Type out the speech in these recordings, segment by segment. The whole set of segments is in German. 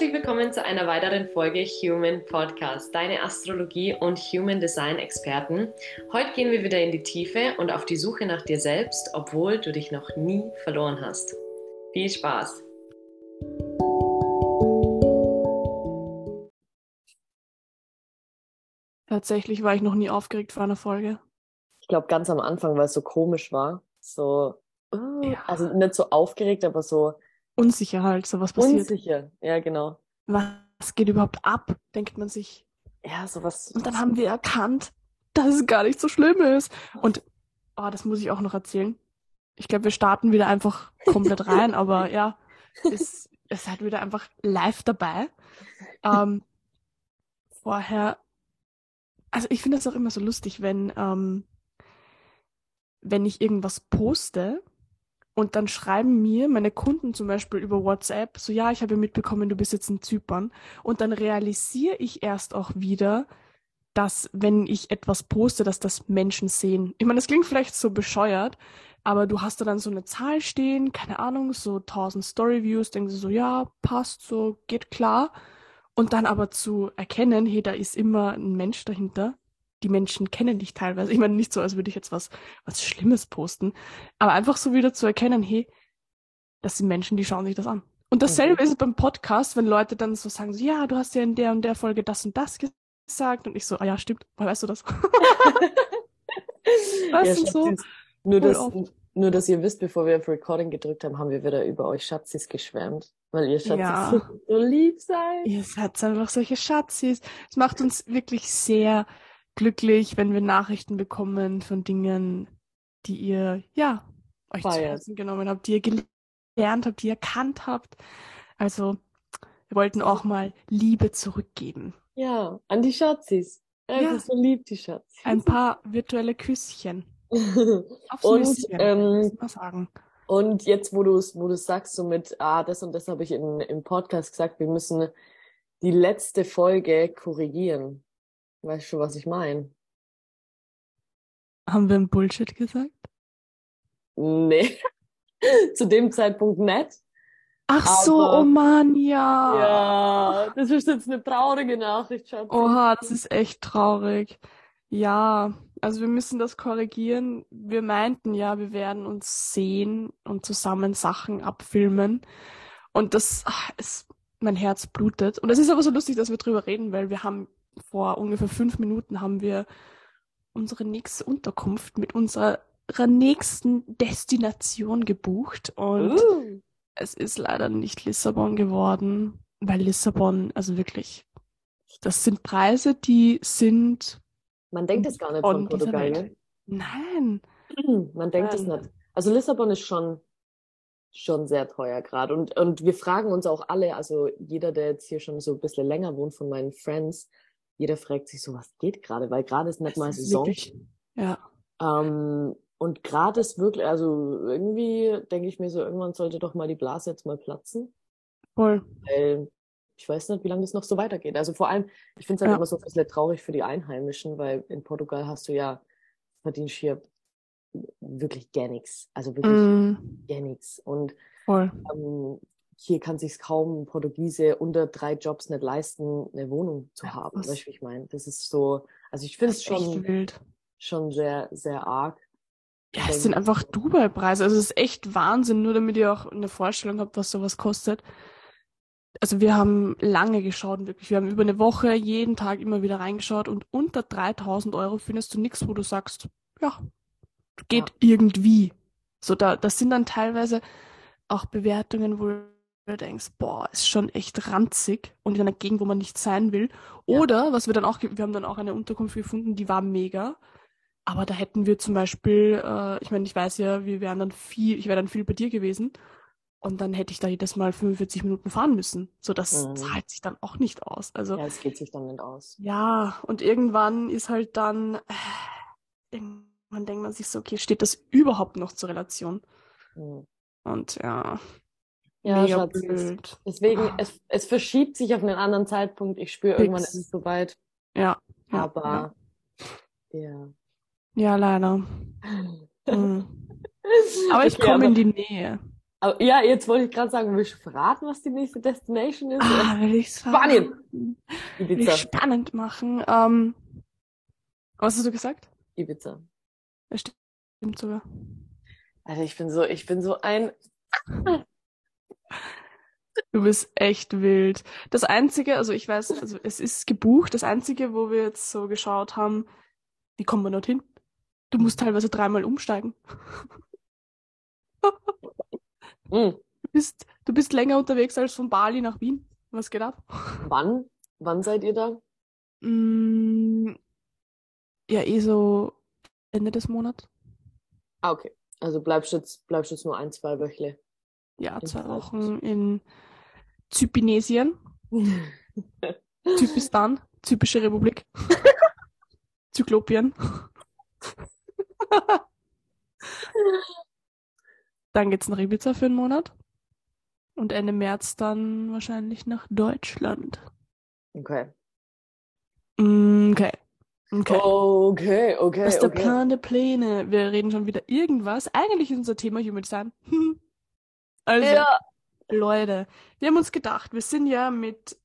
Herzlich willkommen zu einer weiteren Folge Human Podcast, deine Astrologie und Human Design Experten. Heute gehen wir wieder in die Tiefe und auf die Suche nach dir selbst, obwohl du dich noch nie verloren hast. Viel Spaß! Tatsächlich war ich noch nie aufgeregt vor einer Folge. Ich glaube, ganz am Anfang, weil es so komisch war. So, uh, ja. also nicht so aufgeregt, aber so. Unsicher halt, so was passiert. Unsicher, ja, genau. Was geht überhaupt ab, denkt man sich. Ja, sowas. Und dann haben wir erkannt, dass es gar nicht so schlimm ist. Und, oh, das muss ich auch noch erzählen. Ich glaube, wir starten wieder einfach komplett rein, aber ja, es, es seid wieder einfach live dabei. Ähm, vorher also ich finde das auch immer so lustig, wenn, ähm, wenn ich irgendwas poste und dann schreiben mir meine Kunden zum Beispiel über WhatsApp, so ja, ich habe mitbekommen, du bist jetzt in Zypern. Und dann realisiere ich erst auch wieder, dass wenn ich etwas poste, dass das Menschen sehen. Ich meine, das klingt vielleicht so bescheuert, aber du hast da dann so eine Zahl stehen, keine Ahnung, so 1000 Storyviews, denkst du so, ja, passt, so, geht klar. Und dann aber zu erkennen, hey, da ist immer ein Mensch dahinter. Die Menschen kennen dich teilweise. Ich meine, nicht so, als würde ich jetzt was, was Schlimmes posten, aber einfach so wieder zu erkennen, hey, das sind Menschen, die schauen sich das an. Und dasselbe mhm. ist beim Podcast, wenn Leute dann so sagen, so, ja, du hast ja in der und der Folge das und das gesagt. Und ich so, ah ja, stimmt, woher weißt du das? das ja, so nur, das, nur, dass ihr wisst, bevor wir auf Recording gedrückt haben, haben wir wieder über euch Schatzis geschwärmt. Weil ihr Schatzis ja. so lieb seid. Ihr seid einfach solche Schatzis. Es macht uns wirklich sehr glücklich, wenn wir Nachrichten bekommen von Dingen, die ihr, ja, euch Feiert. zu Herzen genommen habt, die ihr gelernt habt, die ihr erkannt habt. Also, wir wollten auch mal Liebe zurückgeben. Ja, an die Schatzis. Ja. ist so lieb, die Schatzis. Ein paar virtuelle Küsschen. Und, ähm, mal sagen. Und jetzt, wo du es wo sagst, so mit, ah, das und das habe ich in, im Podcast gesagt, wir müssen die letzte Folge korrigieren. Weißt du, was ich meine? Haben wir ein Bullshit gesagt? Nee. Zu dem Zeitpunkt nicht. Ach Aber, so, oh Mann, ja. Ja, das ist jetzt eine traurige Nachricht, Schatz. Oha, das ist echt traurig. Ja, also wir müssen das korrigieren. Wir meinten ja, wir werden uns sehen und zusammen Sachen abfilmen. Und das ach, ist, mein Herz blutet. Und es ist aber so lustig, dass wir drüber reden, weil wir haben vor ungefähr fünf Minuten haben wir unsere nächste Unterkunft mit unserer nächsten Destination gebucht. Und uh. es ist leider nicht Lissabon geworden, weil Lissabon, also wirklich, das sind Preise, die sind man denkt es gar nicht von, Portugal, ne? Nein. Man denkt es nicht. Also Lissabon ist schon, schon sehr teuer gerade. Und, und wir fragen uns auch alle, also jeder, der jetzt hier schon so ein bisschen länger wohnt von meinen Friends, jeder fragt sich so, was geht gerade? Weil gerade ist nicht mal Saison. Wirklich, ja. Ähm, und gerade ist wirklich, also irgendwie denke ich mir so, irgendwann sollte doch mal die Blase jetzt mal platzen. Voll. Weil ich weiß nicht, wie lange das noch so weitergeht. Also vor allem, ich finde es halt ja. immer so ein bisschen traurig für die Einheimischen, weil in Portugal hast du ja, verdienst hier wirklich gar nichts. Also wirklich mm. gar nichts. Und ähm, hier kann sich kaum ein Portugiese unter drei Jobs nicht leisten, eine Wohnung zu ja, haben. Weißt du, wie ich meine? Das ist so, also ich finde es schon, schon sehr, sehr arg. Ja, es sind einfach Dubai-Preise. Also es ist echt Wahnsinn, nur damit ihr auch eine Vorstellung habt, was sowas kostet also wir haben lange geschaut, wirklich. Wir haben über eine Woche jeden Tag immer wieder reingeschaut und unter 3000 Euro findest du nichts, wo du sagst, ja, geht ja. irgendwie. So, da, das sind dann teilweise auch Bewertungen, wo du denkst, boah, ist schon echt ranzig und in einer Gegend, wo man nicht sein will. Oder, ja. was wir dann auch, wir haben dann auch eine Unterkunft gefunden, die war mega. Aber da hätten wir zum Beispiel, äh, ich meine, ich weiß ja, wir wären dann viel, ich wäre dann viel bei dir gewesen. Und dann hätte ich da jedes Mal 45 Minuten fahren müssen. So, das mhm. zahlt sich dann auch nicht aus. Also, ja, es geht sich dann nicht aus. Ja, und irgendwann ist halt dann, äh, irgendwann denkt man sich so, okay, steht das überhaupt noch zur Relation? Mhm. Und ja. Ja, mega Schatz, blöd. Deswegen, ah. es, es verschiebt sich auf einen anderen Zeitpunkt. Ich spüre, irgendwann ist es soweit. Ja. Aber, ja. Ja, ja leider. mhm. Aber ich okay, komme in die Nähe. Aber, ja, jetzt wollte ich gerade sagen, willst du verraten, was die nächste Destination ist? Ah, will ich Spanien. Will ich spannend machen. Ähm, was hast du gesagt? Ibiza. Das stimmt sogar. Also ich bin so, ich bin so ein. Du bist echt wild. Das einzige, also ich weiß, also es ist gebucht. Das einzige, wo wir jetzt so geschaut haben, wie kommen wir dorthin? Du musst teilweise dreimal umsteigen. Mm. Du bist, du bist länger unterwegs als von Bali nach Wien. Was geht ab? Wann? Wann seid ihr da? Mm, ja, eh so Ende des Monats. Ah, okay. Also bleibst jetzt, bleibst jetzt nur ein, zwei Wöchle. Ja, zwei Wochen in Zypinesien. Zypistan, Zypische Republik. Zyklopien. dann geht's nach Ibiza für einen Monat. Und Ende März dann wahrscheinlich nach Deutschland. Okay. Mm, Okay. Okay. Okay, okay, Was ist der okay. Plan der Pläne? Wir reden schon wieder irgendwas. Eigentlich ist unser Thema Human Design. Also, Ja. Leute, wir haben uns gedacht, wir sind ja mit,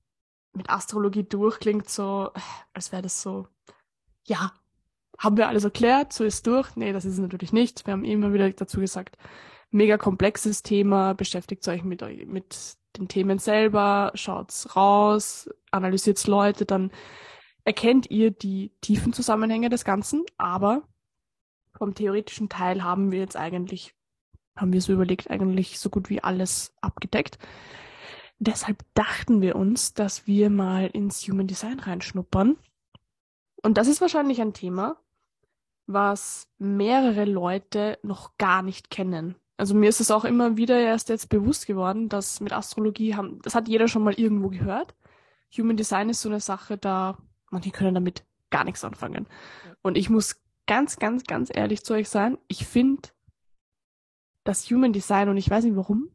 mit Astrologie durch, klingt so, als wäre das so, ja, haben wir alles erklärt, so ist durch. Nee, das ist es natürlich nicht. Wir haben immer wieder dazu gesagt, mega komplexes Thema, beschäftigt euch mit, mit den Themen selber, schaut's raus, analysiert Leute, dann erkennt ihr die tiefen Zusammenhänge des Ganzen, aber vom theoretischen Teil haben wir jetzt eigentlich, haben wir so überlegt, eigentlich so gut wie alles abgedeckt. Deshalb dachten wir uns, dass wir mal ins Human Design reinschnuppern. Und das ist wahrscheinlich ein Thema, was mehrere Leute noch gar nicht kennen. Also mir ist es auch immer wieder erst jetzt bewusst geworden, dass mit Astrologie haben, das hat jeder schon mal irgendwo gehört. Human Design ist so eine Sache, da manche können damit gar nichts anfangen. Und ich muss ganz, ganz, ganz ehrlich zu euch sein, ich finde das Human Design, und ich weiß nicht warum,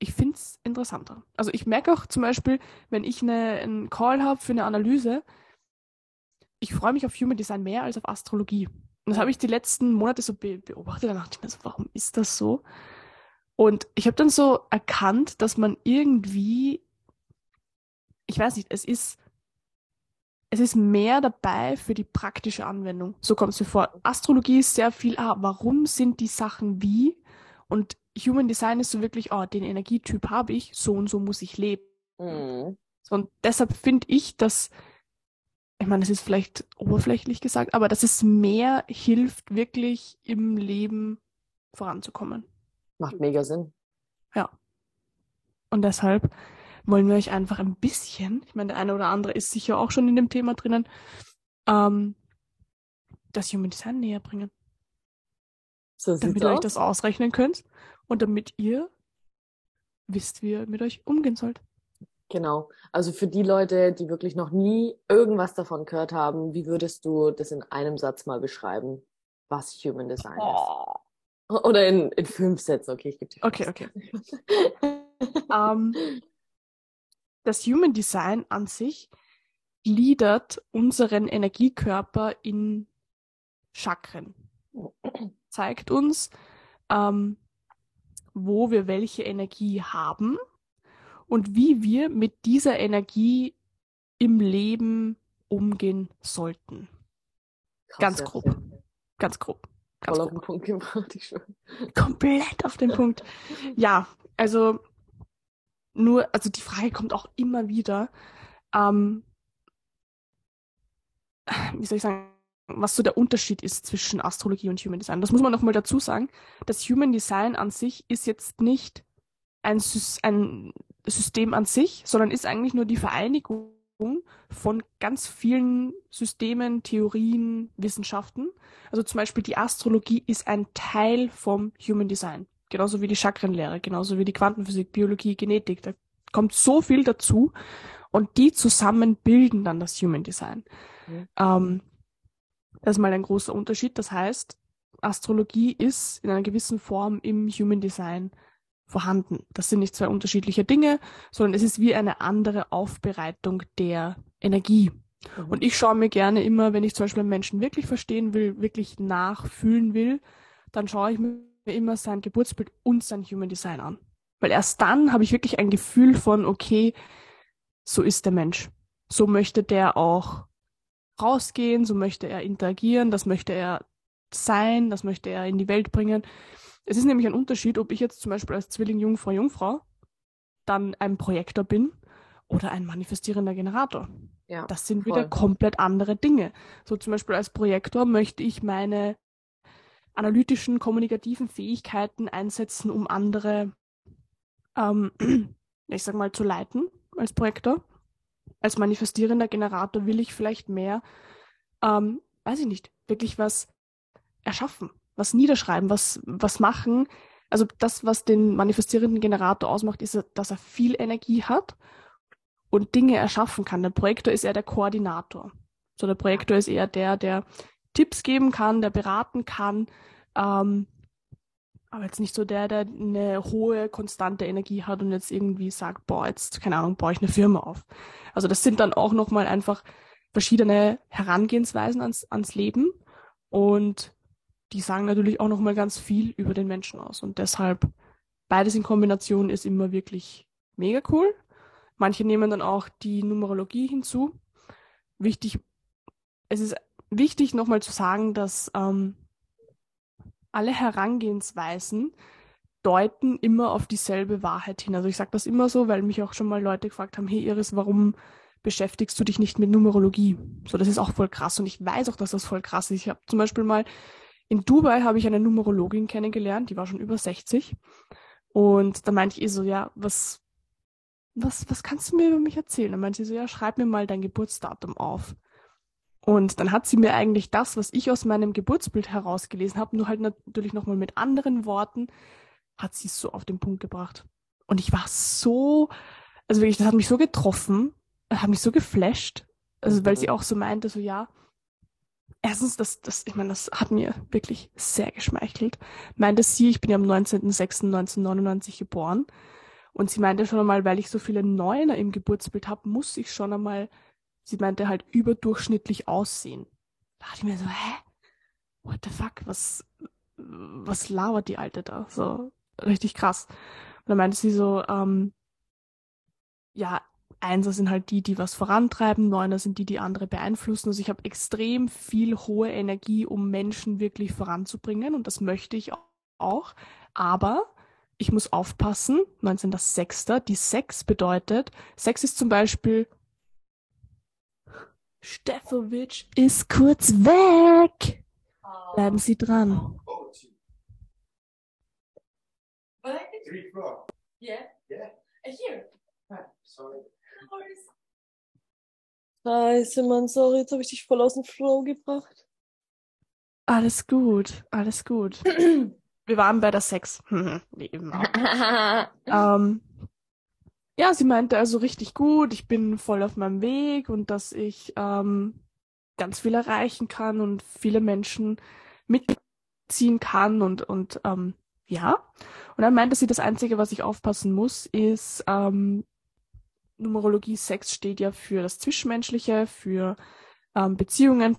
ich finde es interessanter. Also ich merke auch zum Beispiel, wenn ich eine, einen Call habe für eine Analyse, ich freue mich auf Human Design mehr als auf Astrologie. Und das habe ich die letzten Monate so be beobachtet. Dann dachte ich mir so, warum ist das so? Und ich habe dann so erkannt, dass man irgendwie, ich weiß nicht, es ist, es ist mehr dabei für die praktische Anwendung. So kommt es mir vor. Astrologie ist sehr viel, ah, warum sind die Sachen wie? Und Human Design ist so wirklich, oh, den Energietyp habe ich, so und so muss ich leben. Mhm. Und deshalb finde ich, dass, ich meine, das ist vielleicht oberflächlich gesagt, aber dass es mehr hilft, wirklich im Leben voranzukommen. Macht mega Sinn. Und deshalb wollen wir euch einfach ein bisschen, ich meine, der eine oder andere ist sicher auch schon in dem Thema drinnen, ähm, das Human Design näher bringen, So damit ihr euch aus. das ausrechnen könnt und damit ihr wisst, wie ihr mit euch umgehen sollt. Genau. Also für die Leute, die wirklich noch nie irgendwas davon gehört haben, wie würdest du das in einem Satz mal beschreiben, was Human Design ist? Oder in, in fünf Sätzen, okay, ich gebe dir Okay, okay. Ähm, das Human Design an sich gliedert unseren Energiekörper in Chakren. Zeigt uns, ähm, wo wir welche Energie haben und wie wir mit dieser Energie im Leben umgehen sollten. Krass, Ganz grob. Ganz grob. Ganz Voll auf grob. den Punkt gebracht, ich schwöre. Komplett auf den Punkt. Ja, also nur, also die Frage kommt auch immer wieder, ähm, wie soll ich sagen, was so der Unterschied ist zwischen Astrologie und Human Design. Das muss man nochmal dazu sagen. Das Human Design an sich ist jetzt nicht ein, Sys ein System an sich, sondern ist eigentlich nur die Vereinigung von ganz vielen Systemen, Theorien, Wissenschaften. Also zum Beispiel die Astrologie ist ein Teil vom Human Design. Genauso wie die Chakrenlehre, genauso wie die Quantenphysik, Biologie, Genetik. Da kommt so viel dazu und die zusammen bilden dann das Human Design. Mhm. Ähm, das ist mal ein großer Unterschied. Das heißt, Astrologie ist in einer gewissen Form im Human Design vorhanden. Das sind nicht zwei unterschiedliche Dinge, sondern es ist wie eine andere Aufbereitung der Energie. Mhm. Und ich schaue mir gerne immer, wenn ich zum Beispiel einen Menschen wirklich verstehen will, wirklich nachfühlen will, dann schaue ich mir immer sein Geburtsbild und sein Human Design an. Weil erst dann habe ich wirklich ein Gefühl von, okay, so ist der Mensch. So möchte der auch rausgehen, so möchte er interagieren, das möchte er sein, das möchte er in die Welt bringen. Es ist nämlich ein Unterschied, ob ich jetzt zum Beispiel als Zwilling Jungfrau Jungfrau dann ein Projektor bin oder ein manifestierender Generator. Ja, das sind voll. wieder komplett andere Dinge. So zum Beispiel als Projektor möchte ich meine analytischen, kommunikativen Fähigkeiten einsetzen, um andere, ähm, ich sag mal, zu leiten als Projektor. Als manifestierender Generator will ich vielleicht mehr, ähm, weiß ich nicht, wirklich was erschaffen, was niederschreiben, was, was machen. Also das, was den manifestierenden Generator ausmacht, ist, dass er viel Energie hat und Dinge erschaffen kann. Der Projektor ist eher der Koordinator. So der Projektor ist eher der, der Tipps geben kann, der beraten kann, ähm, aber jetzt nicht so der, der eine hohe, konstante Energie hat und jetzt irgendwie sagt, boah, jetzt, keine Ahnung, baue ich eine Firma auf. Also das sind dann auch nochmal einfach verschiedene Herangehensweisen ans, ans Leben und die sagen natürlich auch nochmal ganz viel über den Menschen aus und deshalb beides in Kombination ist immer wirklich mega cool. Manche nehmen dann auch die Numerologie hinzu. Wichtig, es ist wichtig nochmal zu sagen, dass ähm, alle Herangehensweisen deuten immer auf dieselbe Wahrheit hin. Also ich sage das immer so, weil mich auch schon mal Leute gefragt haben, hey Iris, warum beschäftigst du dich nicht mit Numerologie? So, das ist auch voll krass und ich weiß auch, dass das voll krass ist. Ich habe zum Beispiel mal in Dubai habe ich eine Numerologin kennengelernt, die war schon über 60 und da meinte ich ihr so, ja, was was, was kannst du mir über mich erzählen? Dann meinte sie so, ja, schreib mir mal dein Geburtsdatum auf. Und dann hat sie mir eigentlich das, was ich aus meinem Geburtsbild herausgelesen habe, nur halt natürlich nochmal mit anderen Worten, hat sie es so auf den Punkt gebracht. Und ich war so, also wirklich, das hat mich so getroffen, hat mich so geflasht, also weil sie auch so meinte, so ja, erstens, das, das, ich meine, das hat mir wirklich sehr geschmeichelt. Meinte sie, ich bin ja am 19.06.1999 geboren und sie meinte schon einmal, weil ich so viele Neuner im Geburtsbild habe, muss ich schon einmal, sie meinte halt überdurchschnittlich aussehen. Da dachte ich mir so, hä? What the fuck? Was, was lauert die Alte da? So, richtig krass. Und dann meinte sie so, ähm, ja, Einser sind halt die, die was vorantreiben, Neuner sind die, die andere beeinflussen. Also ich habe extrem viel hohe Energie, um Menschen wirklich voranzubringen und das möchte ich auch. Aber ich muss aufpassen, 19.06. Die 6 bedeutet, 6 ist zum Beispiel Stefowitsch ist kurz weg. Bleiben Sie dran. Scheiße, Mann, sorry, jetzt habe ich dich voll aus dem Flow gebracht. Alles gut, alles gut. wir waren bei der Sex. Wie immer. ähm, ja, sie meinte also richtig gut, ich bin voll auf meinem Weg und dass ich ähm, ganz viel erreichen kann und viele Menschen mitziehen kann und, und ähm, ja. Und dann meinte sie, das Einzige, was ich aufpassen muss, ist, ähm, Numerologie Sex steht ja für das Zwischenmenschliche, für ähm, Beziehungen,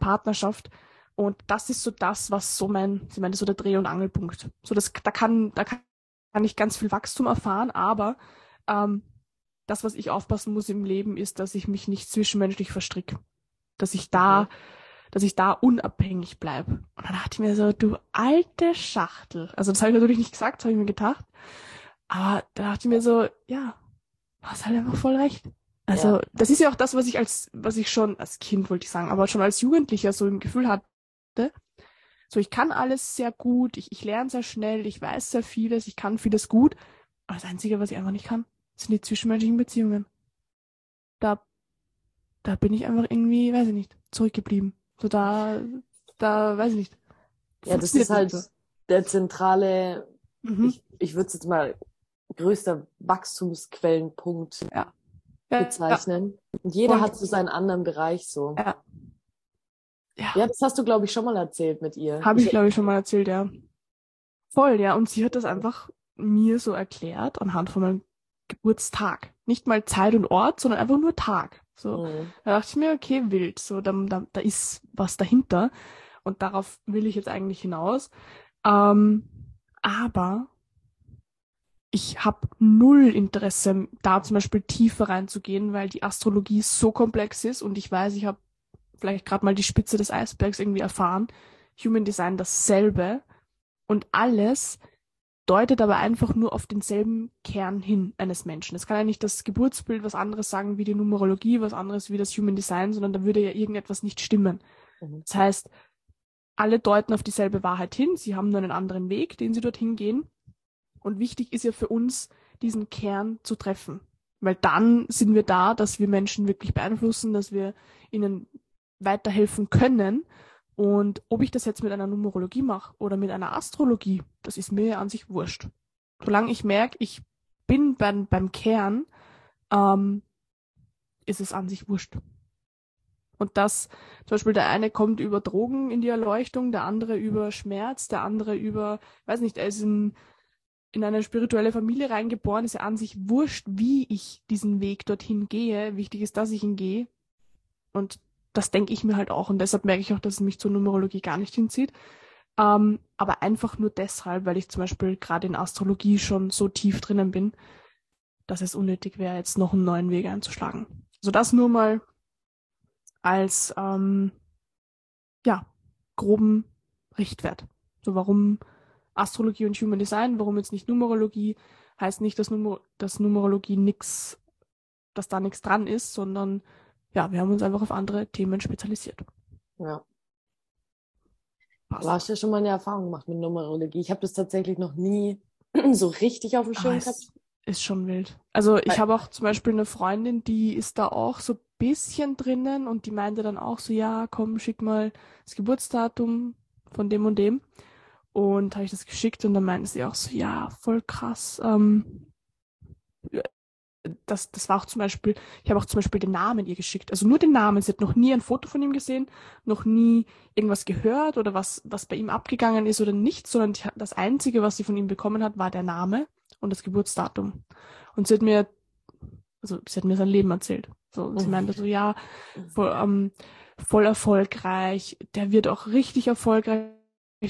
Partnerschaft. Und das ist so das, was so mein, sie meinte, so der Dreh- und Angelpunkt. So, das, da kann, da kann, kann ich ganz viel Wachstum erfahren, aber ähm, das, was ich aufpassen muss im Leben, ist, dass ich mich nicht zwischenmenschlich verstricke. Dass ich da, mhm. dass ich da unabhängig bleibe. Und dann dachte ich mir so, du alte Schachtel. Also das habe ich natürlich nicht gesagt, das habe ich mir gedacht. Aber da dachte ich mir so, ja, du hast halt einfach voll recht. Also, ja. das ist ja auch das, was ich als, was ich schon als Kind wollte ich sagen, aber schon als Jugendlicher so im Gefühl hatte. So, ich kann alles sehr gut, ich, ich lerne sehr schnell, ich weiß sehr vieles, ich kann vieles gut. Aber das Einzige, was ich einfach nicht kann, sind die zwischenmenschlichen Beziehungen. Da, da bin ich einfach irgendwie, weiß ich nicht, zurückgeblieben. So da, da, weiß ich nicht. Ja, das ist halt so. der zentrale, mhm. ich, ich würde es jetzt mal größter Wachstumsquellenpunkt ja. bezeichnen. Ja. Und jeder Und, hat so seinen anderen Bereich so. Ja. Ja. ja, das hast du, glaube ich, schon mal erzählt mit ihr. Habe ich, glaube ich, schon mal erzählt, ja. Voll, ja. Und sie hat das einfach mir so erklärt anhand von meinem Geburtstag. Nicht mal Zeit und Ort, sondern einfach nur Tag. So, mhm. da dachte ich mir, okay, wild. So, da, da, da ist was dahinter. Und darauf will ich jetzt eigentlich hinaus. Ähm, Aber ich habe null Interesse, da zum Beispiel tiefer reinzugehen, weil die Astrologie so komplex ist und ich weiß, ich habe vielleicht gerade mal die Spitze des Eisbergs irgendwie erfahren. Human Design dasselbe und alles deutet aber einfach nur auf denselben Kern hin eines Menschen. Es kann ja nicht das Geburtsbild was anderes sagen wie die Numerologie, was anderes wie das Human Design, sondern da würde ja irgendetwas nicht stimmen. Mhm. Das heißt, alle deuten auf dieselbe Wahrheit hin, sie haben nur einen anderen Weg, den sie dorthin gehen. Und wichtig ist ja für uns, diesen Kern zu treffen. Weil dann sind wir da, dass wir Menschen wirklich beeinflussen, dass wir ihnen weiterhelfen können und ob ich das jetzt mit einer Numerologie mache oder mit einer Astrologie, das ist mir an sich wurscht. Solange ich merke, ich bin beim, beim Kern, ähm, ist es an sich wurscht. Und das, zum Beispiel der eine kommt über Drogen in die Erleuchtung, der andere über Schmerz, der andere über, weiß nicht, er ist in, in eine spirituelle Familie reingeboren, ist ja an sich wurscht, wie ich diesen Weg dorthin gehe. Wichtig ist, dass ich ihn gehe. Und das denke ich mir halt auch und deshalb merke ich auch, dass es mich zur Numerologie gar nicht hinzieht. Ähm, aber einfach nur deshalb, weil ich zum Beispiel gerade in Astrologie schon so tief drinnen bin, dass es unnötig wäre, jetzt noch einen neuen Weg einzuschlagen. Also das nur mal als ähm, ja, groben Richtwert. So warum Astrologie und Human Design, warum jetzt nicht Numerologie, heißt nicht, dass, Numer dass Numerologie nix, dass da nichts dran ist, sondern ja, wir haben uns einfach auf andere Themen spezialisiert. Ja. Passt. Du hast ja schon mal eine Erfahrung gemacht mit Numerologie. Ich habe das tatsächlich noch nie so richtig auf dem Schirm ah, gehabt. Ist schon wild. Also ich habe auch zum Beispiel eine Freundin, die ist da auch so ein bisschen drinnen und die meinte dann auch so, ja, komm, schick mal das Geburtsdatum von dem und dem. Und habe ich das geschickt und dann meinte sie auch so, ja, voll krass. Ähm, das, das war auch zum Beispiel, ich habe auch zum Beispiel den Namen ihr geschickt. Also nur den Namen. Sie hat noch nie ein Foto von ihm gesehen, noch nie irgendwas gehört oder was, was bei ihm abgegangen ist oder nicht, sondern die, das Einzige, was sie von ihm bekommen hat, war der Name und das Geburtsdatum. Und sie hat mir, also sie hat mir sein Leben erzählt. So, sie meinte so, ja, voll, ähm, voll erfolgreich, der wird auch richtig erfolgreich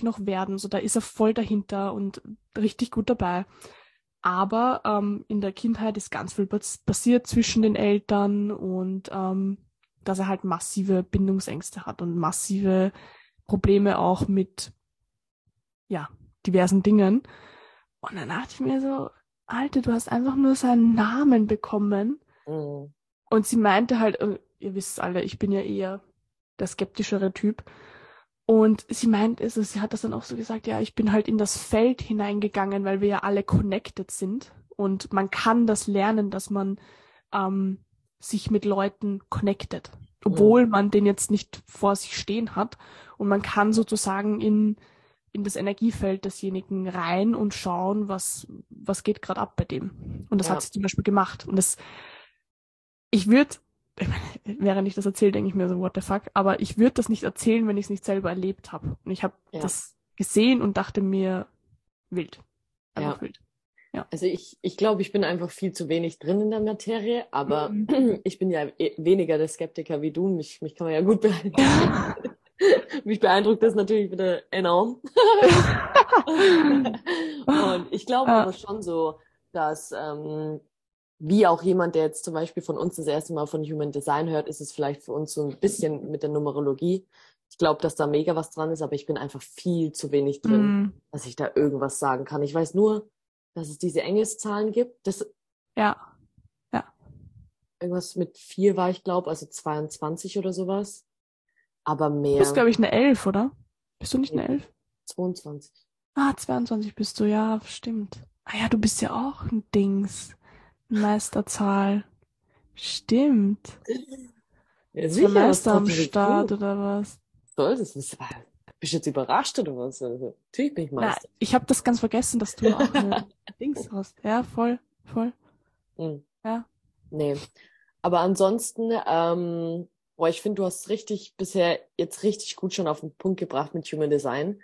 noch werden. So, da ist er voll dahinter und richtig gut dabei. Aber ähm, in der Kindheit ist ganz viel passiert zwischen den Eltern und ähm, dass er halt massive Bindungsängste hat und massive Probleme auch mit ja, diversen Dingen. Und dann dachte ich mir so, Alter, du hast einfach nur seinen Namen bekommen. Mhm. Und sie meinte halt, äh, ihr wisst alle, ich bin ja eher der skeptischere Typ. Und sie meint es, sie hat das dann auch so gesagt, ja, ich bin halt in das Feld hineingegangen, weil wir ja alle connected sind. Und man kann das lernen, dass man ähm, sich mit Leuten connected, obwohl ja. man den jetzt nicht vor sich stehen hat. Und man kann sozusagen in, in das Energiefeld desjenigen rein und schauen, was, was geht gerade ab bei dem. Und das ja. hat sie zum Beispiel gemacht. Und das, ich würde während ich das erzähle, denke ich mir so, what the fuck. Aber ich würde das nicht erzählen, wenn ich es nicht selber erlebt habe. Und ich habe ja. das gesehen und dachte mir, wild. Einfach ja. wild. Ja. Also ich, ich glaube, ich bin einfach viel zu wenig drin in der Materie, aber mhm. ich bin ja e, weniger der Skeptiker wie du. Mich, mich kann man ja gut beeindrucken. mich beeindruckt das natürlich wieder enorm. und ich glaube aber schon so, dass ähm, wie auch jemand, der jetzt zum Beispiel von uns das erste Mal von Human Design hört, ist es vielleicht für uns so ein bisschen mit der Numerologie. Ich glaube, dass da mega was dran ist, aber ich bin einfach viel zu wenig drin, mm. dass ich da irgendwas sagen kann. Ich weiß nur, dass es diese Engelszahlen gibt. Das, ja. Ja. Irgendwas mit vier war ich glaube, also 22 oder sowas. Aber mehr. Du bist, glaube ich, eine Elf, oder? Bist du nicht eine Elf? 22. Ah, 22 bist du, ja, stimmt. Ah ja, du bist ja auch ein Dings. Meisterzahl. Stimmt. Ja, sicher, Meister am Start oder was? Soll das? Bist du jetzt überrascht oder was? Also, natürlich bin ich Meister. Na, ich habe das ganz vergessen, dass du auch eine Dings hast. Ja, voll, voll. Hm. Ja. Nee. Aber ansonsten, ähm, boah, ich finde, du hast richtig bisher jetzt richtig gut schon auf den Punkt gebracht mit Human Design.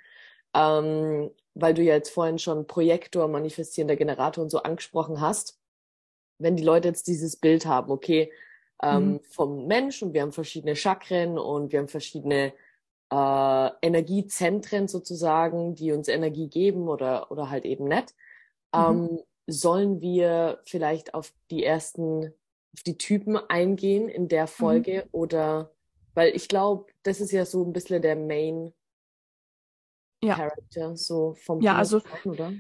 Ähm, weil du ja jetzt vorhin schon Projektor, manifestierender Generator und so angesprochen hast wenn die Leute jetzt dieses Bild haben, okay, ähm, mhm. vom Mensch und wir haben verschiedene Chakren und wir haben verschiedene äh, Energiezentren sozusagen, die uns Energie geben oder, oder halt eben nicht. Mhm. Ähm, sollen wir vielleicht auf die ersten, auf die Typen eingehen in der mhm. Folge mhm. oder, weil ich glaube, das ist ja so ein bisschen der Main ja. Character, so vom Ja, also, oder?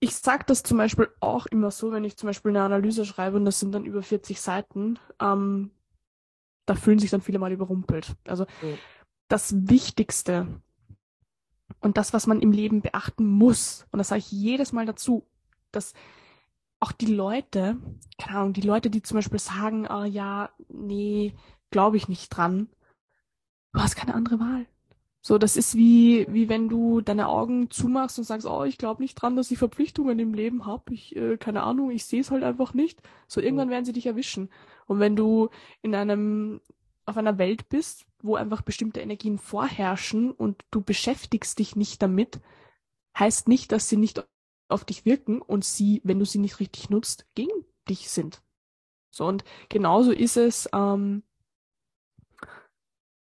Ich sage das zum Beispiel auch immer so, wenn ich zum Beispiel eine Analyse schreibe und das sind dann über 40 Seiten, ähm, da fühlen sich dann viele mal überrumpelt. Also mhm. das Wichtigste und das, was man im Leben beachten muss, und das sage ich jedes Mal dazu, dass auch die Leute, keine Ahnung, die Leute, die zum Beispiel sagen, oh ja, nee, glaube ich nicht dran, du hast keine andere Wahl. So, das ist wie, wie wenn du deine Augen zumachst und sagst, oh, ich glaube nicht dran, dass ich Verpflichtungen im Leben habe. Ich, äh, keine Ahnung, ich sehe es halt einfach nicht. So, irgendwann werden sie dich erwischen. Und wenn du in einem, auf einer Welt bist, wo einfach bestimmte Energien vorherrschen und du beschäftigst dich nicht damit, heißt nicht, dass sie nicht auf dich wirken und sie, wenn du sie nicht richtig nutzt, gegen dich sind. So, und genauso ist es ähm,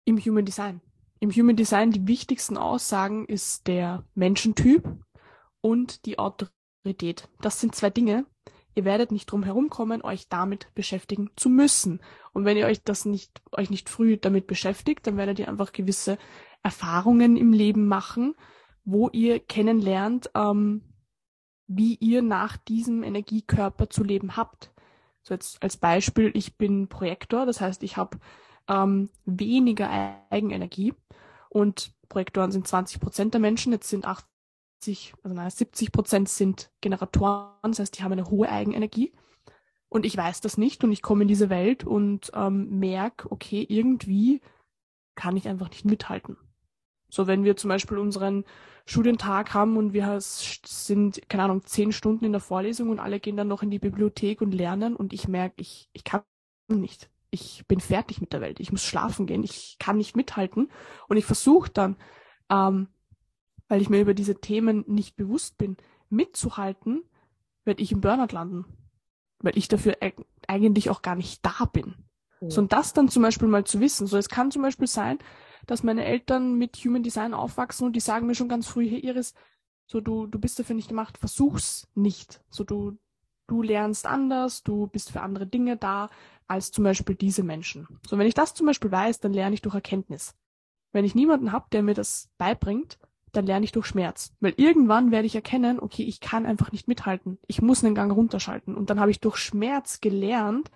im Human Design. Im Human Design die wichtigsten Aussagen ist der Menschentyp und die Autorität. Das sind zwei Dinge. Ihr werdet nicht drum herumkommen, euch damit beschäftigen zu müssen. Und wenn ihr euch das nicht, euch nicht früh damit beschäftigt, dann werdet ihr einfach gewisse Erfahrungen im Leben machen, wo ihr kennenlernt, ähm, wie ihr nach diesem Energiekörper zu leben habt. So jetzt als Beispiel, ich bin Projektor, das heißt, ich habe ähm, weniger Eigenenergie und Projektoren sind 20 Prozent der Menschen, jetzt sind 80, also nein, 70 Prozent sind Generatoren, das heißt, die haben eine hohe Eigenenergie. Und ich weiß das nicht und ich komme in diese Welt und ähm, merke, okay, irgendwie kann ich einfach nicht mithalten. So, wenn wir zum Beispiel unseren Studientag haben und wir sind, keine Ahnung, zehn Stunden in der Vorlesung und alle gehen dann noch in die Bibliothek und lernen und ich merke, ich, ich kann nicht ich bin fertig mit der Welt, ich muss schlafen gehen, ich kann nicht mithalten. Und ich versuche dann, ähm, weil ich mir über diese Themen nicht bewusst bin, mitzuhalten, werde ich im Burnout landen. Weil ich dafür eigentlich auch gar nicht da bin. Ja. So, und das dann zum Beispiel mal zu wissen. So, es kann zum Beispiel sein, dass meine Eltern mit Human Design aufwachsen und die sagen mir schon ganz früh, hey Iris, so du, du bist dafür nicht gemacht, versuch's nicht. So du, du lernst anders, du bist für andere Dinge da, als zum Beispiel diese Menschen. So, wenn ich das zum Beispiel weiß, dann lerne ich durch Erkenntnis. Wenn ich niemanden habe, der mir das beibringt, dann lerne ich durch Schmerz. Weil irgendwann werde ich erkennen, okay, ich kann einfach nicht mithalten. Ich muss einen Gang runterschalten. Und dann habe ich durch Schmerz gelernt,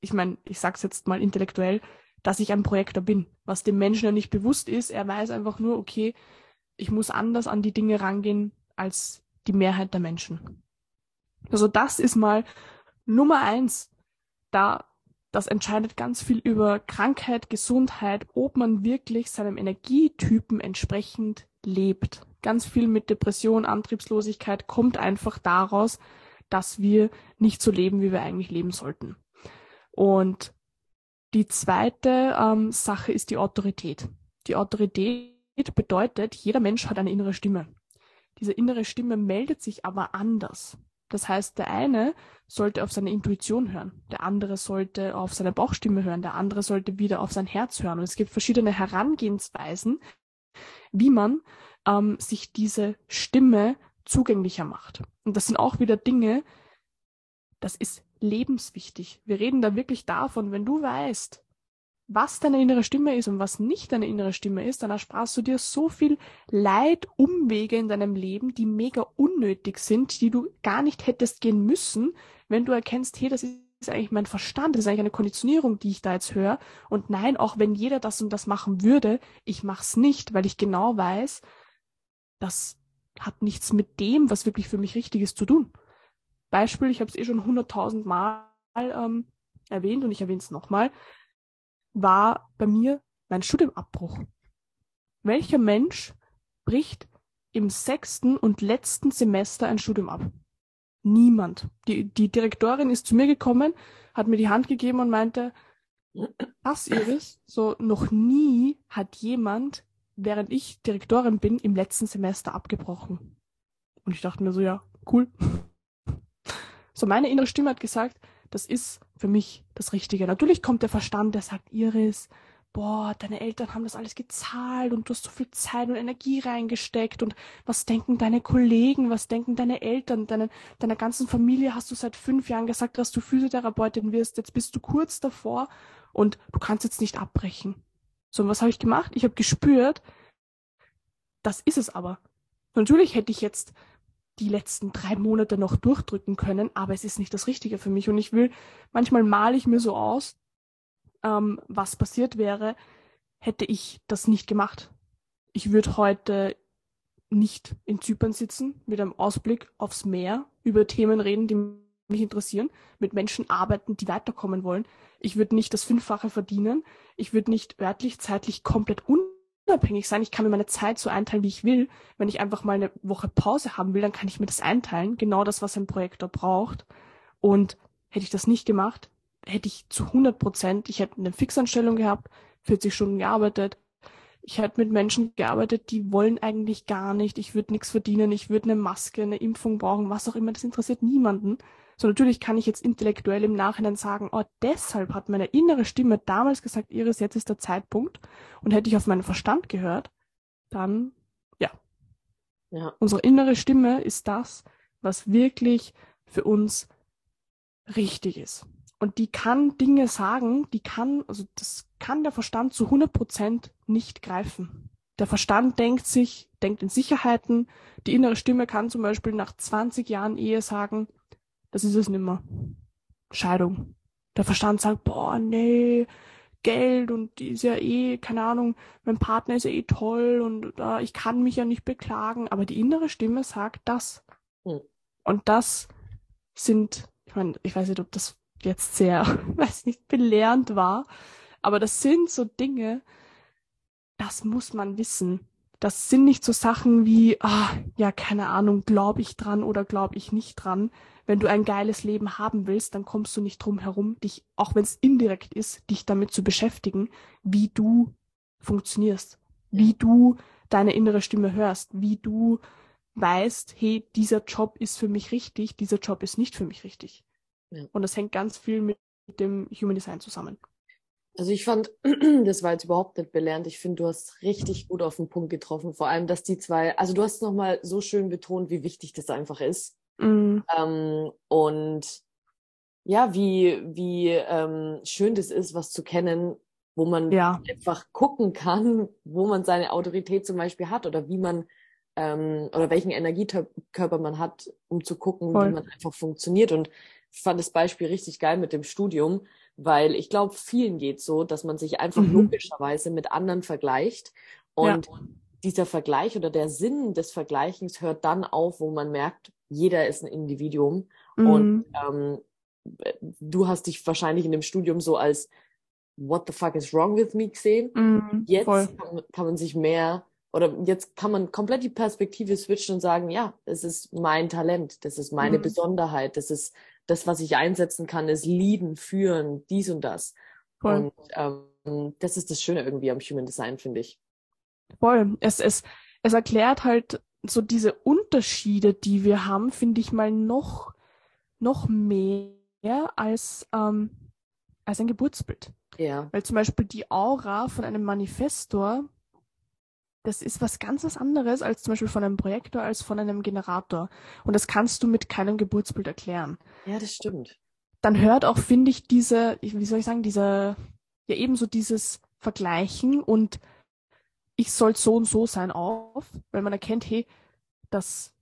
ich meine, ich sag's jetzt mal intellektuell, dass ich ein Projektor bin. Was dem Menschen ja nicht bewusst ist, er weiß einfach nur, okay, ich muss anders an die Dinge rangehen als die Mehrheit der Menschen. Also das ist mal Nummer eins, da das entscheidet ganz viel über Krankheit, Gesundheit, ob man wirklich seinem Energietypen entsprechend lebt. Ganz viel mit Depression, Antriebslosigkeit kommt einfach daraus, dass wir nicht so leben, wie wir eigentlich leben sollten. Und die zweite ähm, Sache ist die Autorität. Die Autorität bedeutet, jeder Mensch hat eine innere Stimme. Diese innere Stimme meldet sich aber anders. Das heißt, der eine sollte auf seine Intuition hören, der andere sollte auf seine Bauchstimme hören, der andere sollte wieder auf sein Herz hören. Und es gibt verschiedene Herangehensweisen, wie man ähm, sich diese Stimme zugänglicher macht. Und das sind auch wieder Dinge, das ist lebenswichtig. Wir reden da wirklich davon, wenn du weißt, was deine innere Stimme ist und was nicht deine innere Stimme ist, dann ersparst du dir so viel Leid, Umwege in deinem Leben, die mega unnötig sind, die du gar nicht hättest gehen müssen, wenn du erkennst, hey, das ist eigentlich mein Verstand, das ist eigentlich eine Konditionierung, die ich da jetzt höre. Und nein, auch wenn jeder das und das machen würde, ich mach's nicht, weil ich genau weiß, das hat nichts mit dem, was wirklich für mich richtig ist, zu tun. Beispiel, ich habe es eh schon hunderttausend Mal ähm, erwähnt und ich erwähne es nochmal war bei mir mein Studienabbruch. Welcher Mensch bricht im sechsten und letzten Semester ein Studium ab? Niemand. Die, die Direktorin ist zu mir gekommen, hat mir die Hand gegeben und meinte, was Iris, so noch nie hat jemand, während ich Direktorin bin, im letzten Semester abgebrochen. Und ich dachte mir so, ja, cool. So meine innere Stimme hat gesagt, das ist für mich das Richtige. Natürlich kommt der Verstand, der sagt, Iris, boah, deine Eltern haben das alles gezahlt und du hast so viel Zeit und Energie reingesteckt und was denken deine Kollegen, was denken deine Eltern, deine, deiner ganzen Familie hast du seit fünf Jahren gesagt, dass du Physiotherapeutin wirst, jetzt bist du kurz davor und du kannst jetzt nicht abbrechen. So, und was habe ich gemacht? Ich habe gespürt, das ist es aber. Natürlich hätte ich jetzt die letzten drei Monate noch durchdrücken können, aber es ist nicht das Richtige für mich und ich will, manchmal male ich mir so aus, ähm, was passiert wäre, hätte ich das nicht gemacht. Ich würde heute nicht in Zypern sitzen, mit einem Ausblick aufs Meer, über Themen reden, die mich interessieren, mit Menschen arbeiten, die weiterkommen wollen. Ich würde nicht das Fünffache verdienen. Ich würde nicht örtlich, zeitlich komplett unabhängig sein. Ich kann mir meine Zeit so einteilen, wie ich will. Wenn ich einfach mal eine Woche Pause haben will, dann kann ich mir das einteilen. Genau das, was ein Projektor braucht. Und hätte ich das nicht gemacht, hätte ich zu 100 Prozent, ich hätte eine Fixanstellung gehabt, 40 Stunden gearbeitet. Ich hätte mit Menschen gearbeitet, die wollen eigentlich gar nicht. Ich würde nichts verdienen. Ich würde eine Maske, eine Impfung brauchen, was auch immer. Das interessiert niemanden. So natürlich kann ich jetzt intellektuell im Nachhinein sagen, oh, deshalb hat meine innere Stimme damals gesagt, Iris, jetzt ist der Zeitpunkt. Und hätte ich auf meinen Verstand gehört, dann, ja. ja. Unsere innere Stimme ist das, was wirklich für uns richtig ist. Und die kann Dinge sagen, die kann, also das kann der Verstand zu 100 Prozent nicht greifen. Der Verstand denkt sich, denkt in Sicherheiten. Die innere Stimme kann zum Beispiel nach 20 Jahren Ehe sagen, das ist es nimmer. Scheidung. Der Verstand sagt, boah, nee, Geld und die ist ja eh, keine Ahnung, mein Partner ist ja eh toll und äh, ich kann mich ja nicht beklagen. Aber die innere Stimme sagt das. Hm. Und das sind, ich meine, ich weiß nicht, ob das jetzt sehr, weiß nicht, belehrend war. Aber das sind so Dinge, das muss man wissen. Das sind nicht so Sachen wie, ah, ja, keine Ahnung, glaube ich dran oder glaube ich nicht dran. Wenn du ein geiles Leben haben willst, dann kommst du nicht drum herum, dich, auch wenn es indirekt ist, dich damit zu beschäftigen, wie du funktionierst, wie du deine innere Stimme hörst, wie du weißt, hey, dieser Job ist für mich richtig, dieser Job ist nicht für mich richtig. Ja. Und das hängt ganz viel mit dem Human Design zusammen. Also ich fand, das war jetzt überhaupt nicht belernt. Ich finde, du hast richtig gut auf den Punkt getroffen. Vor allem, dass die zwei, also du hast nochmal so schön betont, wie wichtig das einfach ist. Mm. Ähm, und ja, wie, wie ähm, schön das ist, was zu kennen, wo man ja. einfach gucken kann, wo man seine Autorität zum Beispiel hat oder wie man ähm, oder welchen Energiekörper man hat, um zu gucken, Voll. wie man einfach funktioniert. Und ich fand das Beispiel richtig geil mit dem Studium, weil ich glaube, vielen geht so, dass man sich einfach mhm. logischerweise mit anderen vergleicht und ja. dieser Vergleich oder der Sinn des Vergleichens hört dann auf, wo man merkt, jeder ist ein Individuum mhm. und ähm, du hast dich wahrscheinlich in dem Studium so als What the fuck is wrong with me gesehen. Mhm, Jetzt kann, kann man sich mehr oder jetzt kann man komplett die Perspektive switchen und sagen, ja, das ist mein Talent, das ist meine mhm. Besonderheit, das ist das, was ich einsetzen kann, ist lieben, führen, dies und das. Voll. Und ähm, das ist das Schöne irgendwie am Human Design, finde ich. Voll. Es, es, es erklärt halt so diese Unterschiede, die wir haben, finde ich mal noch, noch mehr als, ähm, als ein Geburtsbild. Ja. Weil zum Beispiel die Aura von einem Manifestor das ist was ganz was anderes als zum Beispiel von einem Projektor, als von einem Generator. Und das kannst du mit keinem Geburtsbild erklären. Ja, das stimmt. Dann hört auch, finde ich, diese, wie soll ich sagen, diese, ja ebenso dieses Vergleichen und ich soll so und so sein auf, weil man erkennt, hey, das,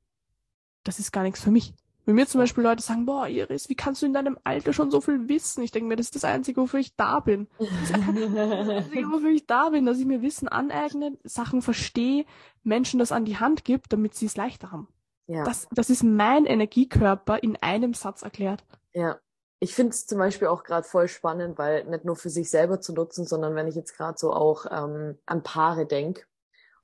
das ist gar nichts für mich. Wenn mir zum Beispiel Leute sagen, boah, Iris, wie kannst du in deinem Alter schon so viel wissen? Ich denke mir, das ist das Einzige, wofür ich da bin. Das, das Einzige, wofür ich da bin, dass ich mir Wissen aneigne, Sachen verstehe, Menschen das an die Hand gibt, damit sie es leichter haben. Ja. Das, das ist mein Energiekörper in einem Satz erklärt. Ja. Ich finde es zum Beispiel auch gerade voll spannend, weil nicht nur für sich selber zu nutzen, sondern wenn ich jetzt gerade so auch ähm, an Paare denke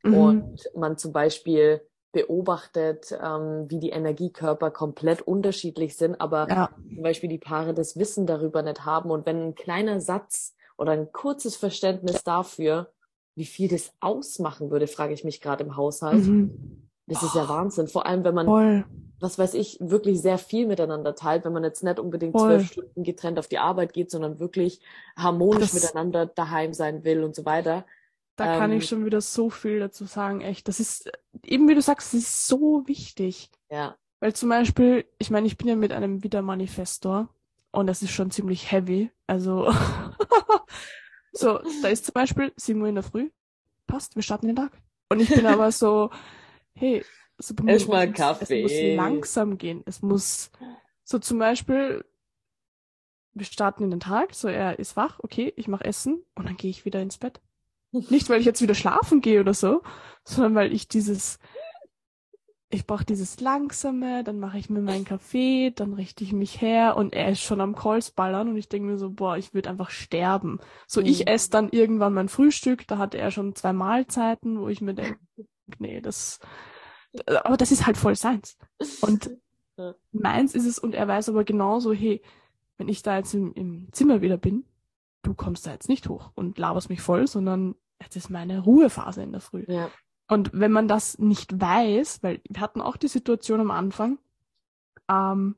mhm. und man zum Beispiel beobachtet, ähm, wie die Energiekörper komplett unterschiedlich sind, aber ja. zum Beispiel die Paare das Wissen darüber nicht haben. Und wenn ein kleiner Satz oder ein kurzes Verständnis dafür, wie viel das ausmachen würde, frage ich mich gerade im Haushalt. Mhm. Das ist ja Wahnsinn. Vor allem, wenn man, Voll. was weiß ich, wirklich sehr viel miteinander teilt, wenn man jetzt nicht unbedingt Voll. zwölf Stunden getrennt auf die Arbeit geht, sondern wirklich harmonisch das, miteinander daheim sein will und so weiter. Da ähm, kann ich ähm, schon wieder so viel dazu sagen, echt. Das ist, eben wie du sagst, das ist so wichtig. Ja. Weil zum Beispiel, ich meine, ich bin ja mit einem Wiedermanifestor und das ist schon ziemlich heavy. Also, so, da ist zum Beispiel 7 Uhr in der Früh, passt, wir starten den Tag. Und ich bin aber so, hey, so Erstmal Kaffee. Es muss langsam gehen. Es muss so zum Beispiel, wir starten in den Tag, so er ist wach, okay, ich mache Essen und dann gehe ich wieder ins Bett. Nicht, weil ich jetzt wieder schlafen gehe oder so, sondern weil ich dieses, ich brauche dieses langsame, dann mache ich mir meinen Kaffee, dann richte ich mich her und er ist schon am Calls ballern und ich denke mir so, boah, ich würde einfach sterben. So, mhm. ich esse dann irgendwann mein Frühstück, da hatte er schon zwei Mahlzeiten, wo ich mir denke, nee, das, aber das ist halt voll seins. Und ja. meins ist es, und er weiß aber genauso, hey, wenn ich da jetzt im, im Zimmer wieder bin, du kommst da jetzt nicht hoch und laberst mich voll, sondern jetzt ist meine Ruhephase in der Früh. Ja. Und wenn man das nicht weiß, weil wir hatten auch die Situation am Anfang, ähm,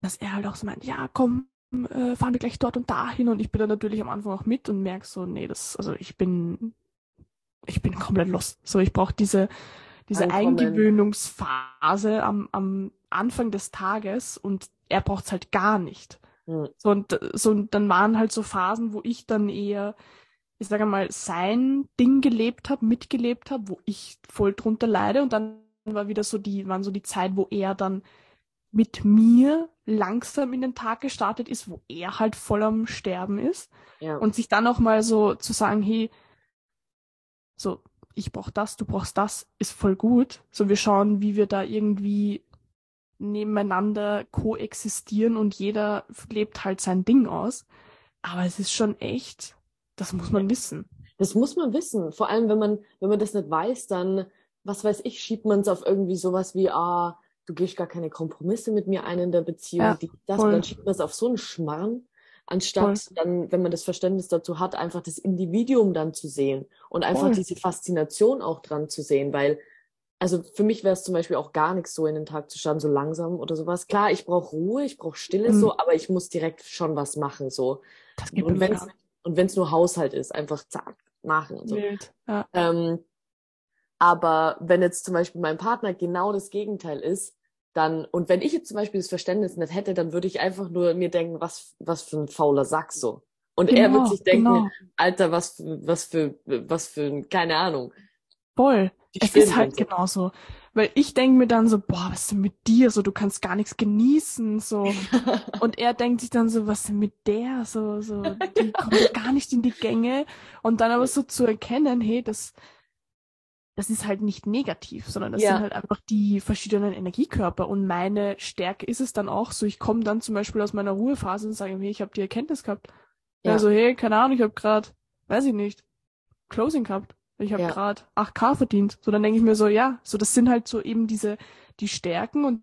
dass er halt auch so meint, ja, komm, äh, fahren wir gleich dort und dahin. Und ich bin dann natürlich am Anfang auch mit und merke so, nee, das, also ich bin, ich bin komplett los. So, ich brauche diese, diese Ankommen. Eingewöhnungsphase am, am Anfang des Tages und er braucht's halt gar nicht. Mhm. So, und, so, und dann waren halt so Phasen, wo ich dann eher, ich sage mal, sein Ding gelebt habe, mitgelebt habe, wo ich voll drunter leide und dann war wieder so die, waren so die Zeit, wo er dann mit mir langsam in den Tag gestartet ist, wo er halt voll am Sterben ist. Ja. Und sich dann auch mal so zu sagen, hey, so, ich brauch das, du brauchst das, ist voll gut. So, wir schauen, wie wir da irgendwie nebeneinander koexistieren und jeder lebt halt sein Ding aus. Aber es ist schon echt, das muss man wissen. Das muss man wissen. Vor allem, wenn man, wenn man das nicht weiß, dann, was weiß ich, schiebt man es auf irgendwie sowas wie, ah, du gehst gar keine Kompromisse mit mir ein in der Beziehung, ja, die, das, dann schiebt man es auf so einen Schmarrn anstatt Voll. dann, wenn man das Verständnis dazu hat, einfach das Individuum dann zu sehen und einfach Voll. diese Faszination auch dran zu sehen, weil also für mich wäre es zum Beispiel auch gar nichts so in den Tag zu starten, so langsam oder sowas. Klar, ich brauche Ruhe, ich brauche Stille mhm. so, aber ich muss direkt schon was machen so. Das gibt und wenn und wenn es nur Haushalt ist, einfach zack machen und so. Wild. Ja. Ähm, aber wenn jetzt zum Beispiel mein Partner genau das Gegenteil ist, dann, und wenn ich jetzt zum Beispiel das Verständnis nicht hätte, dann würde ich einfach nur mir denken, was, was für ein fauler Sack so. Und genau, er wird sich denken, genau. Alter, was, was für, was für, keine Ahnung. Voll. Es ist halt so. genauso. Weil ich denke mir dann so, boah, was ist denn mit dir? So, du kannst gar nichts genießen, so. und er denkt sich dann so, was ist denn mit der? So, so, die kommt gar nicht in die Gänge. Und dann aber so zu erkennen, hey, das, das ist halt nicht negativ, sondern das ja. sind halt einfach die verschiedenen Energiekörper. Und meine Stärke ist es dann auch so, ich komme dann zum Beispiel aus meiner Ruhephase und sage, hey, ich habe die Erkenntnis gehabt. Ja. Also, hey, keine Ahnung, ich habe gerade, weiß ich nicht, Closing gehabt. Ich habe ja. gerade 8K verdient. So, dann denke ich mir so, ja, so das sind halt so eben diese, die Stärken und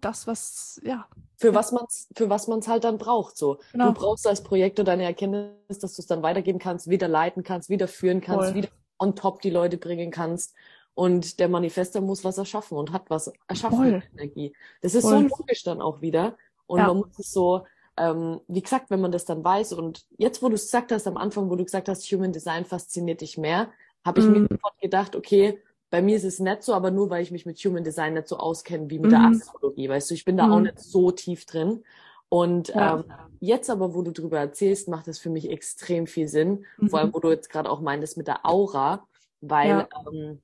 das, was, ja. Für was man's, für was man's halt dann braucht, so. Genau. Du brauchst als Projekt deine Erkenntnis, dass du es dann weitergeben kannst, wieder leiten kannst, wieder führen kannst, Voll. wieder on top die Leute bringen kannst. Und der Manifester muss was erschaffen und hat was erschaffen Voll. mit Energie. Das ist Voll. so logisch dann auch wieder. Und ja. man muss es so, ähm, wie gesagt, wenn man das dann weiß und jetzt, wo du es gesagt hast am Anfang, wo du gesagt hast, Human Design fasziniert dich mehr, habe ich mm. mir mhm. sofort gedacht, okay, bei mir ist es nicht so, aber nur weil ich mich mit Human Design nicht so auskenne wie mit mm. der mhm. Astrologie, weißt du, ich bin da mm. auch mhm. nicht so tief drin. Und ja. ähm, jetzt aber, wo du drüber erzählst, macht das für mich extrem viel Sinn. Mhm. Vor allem, wo du jetzt gerade auch meintest mit der Aura, weil ja. ähm,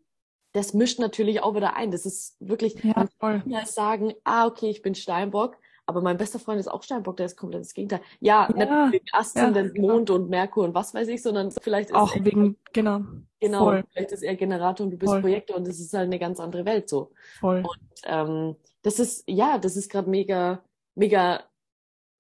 das mischt natürlich auch wieder ein. Das ist wirklich, ja, man kann ja sagen, ah, okay, ich bin Steinbock, aber mein bester Freund ist auch Steinbock, der ist komplett das Gegenteil. Ja, ja nicht wegen Aszendent, ja, Mond und Merkur und was weiß ich, sondern vielleicht ist auch wegen, genau. Genau, Voll. vielleicht ist er Generator und du bist Voll. Projektor und das ist halt eine ganz andere Welt so. Voll. Und ähm, das ist, ja, das ist gerade mega, mega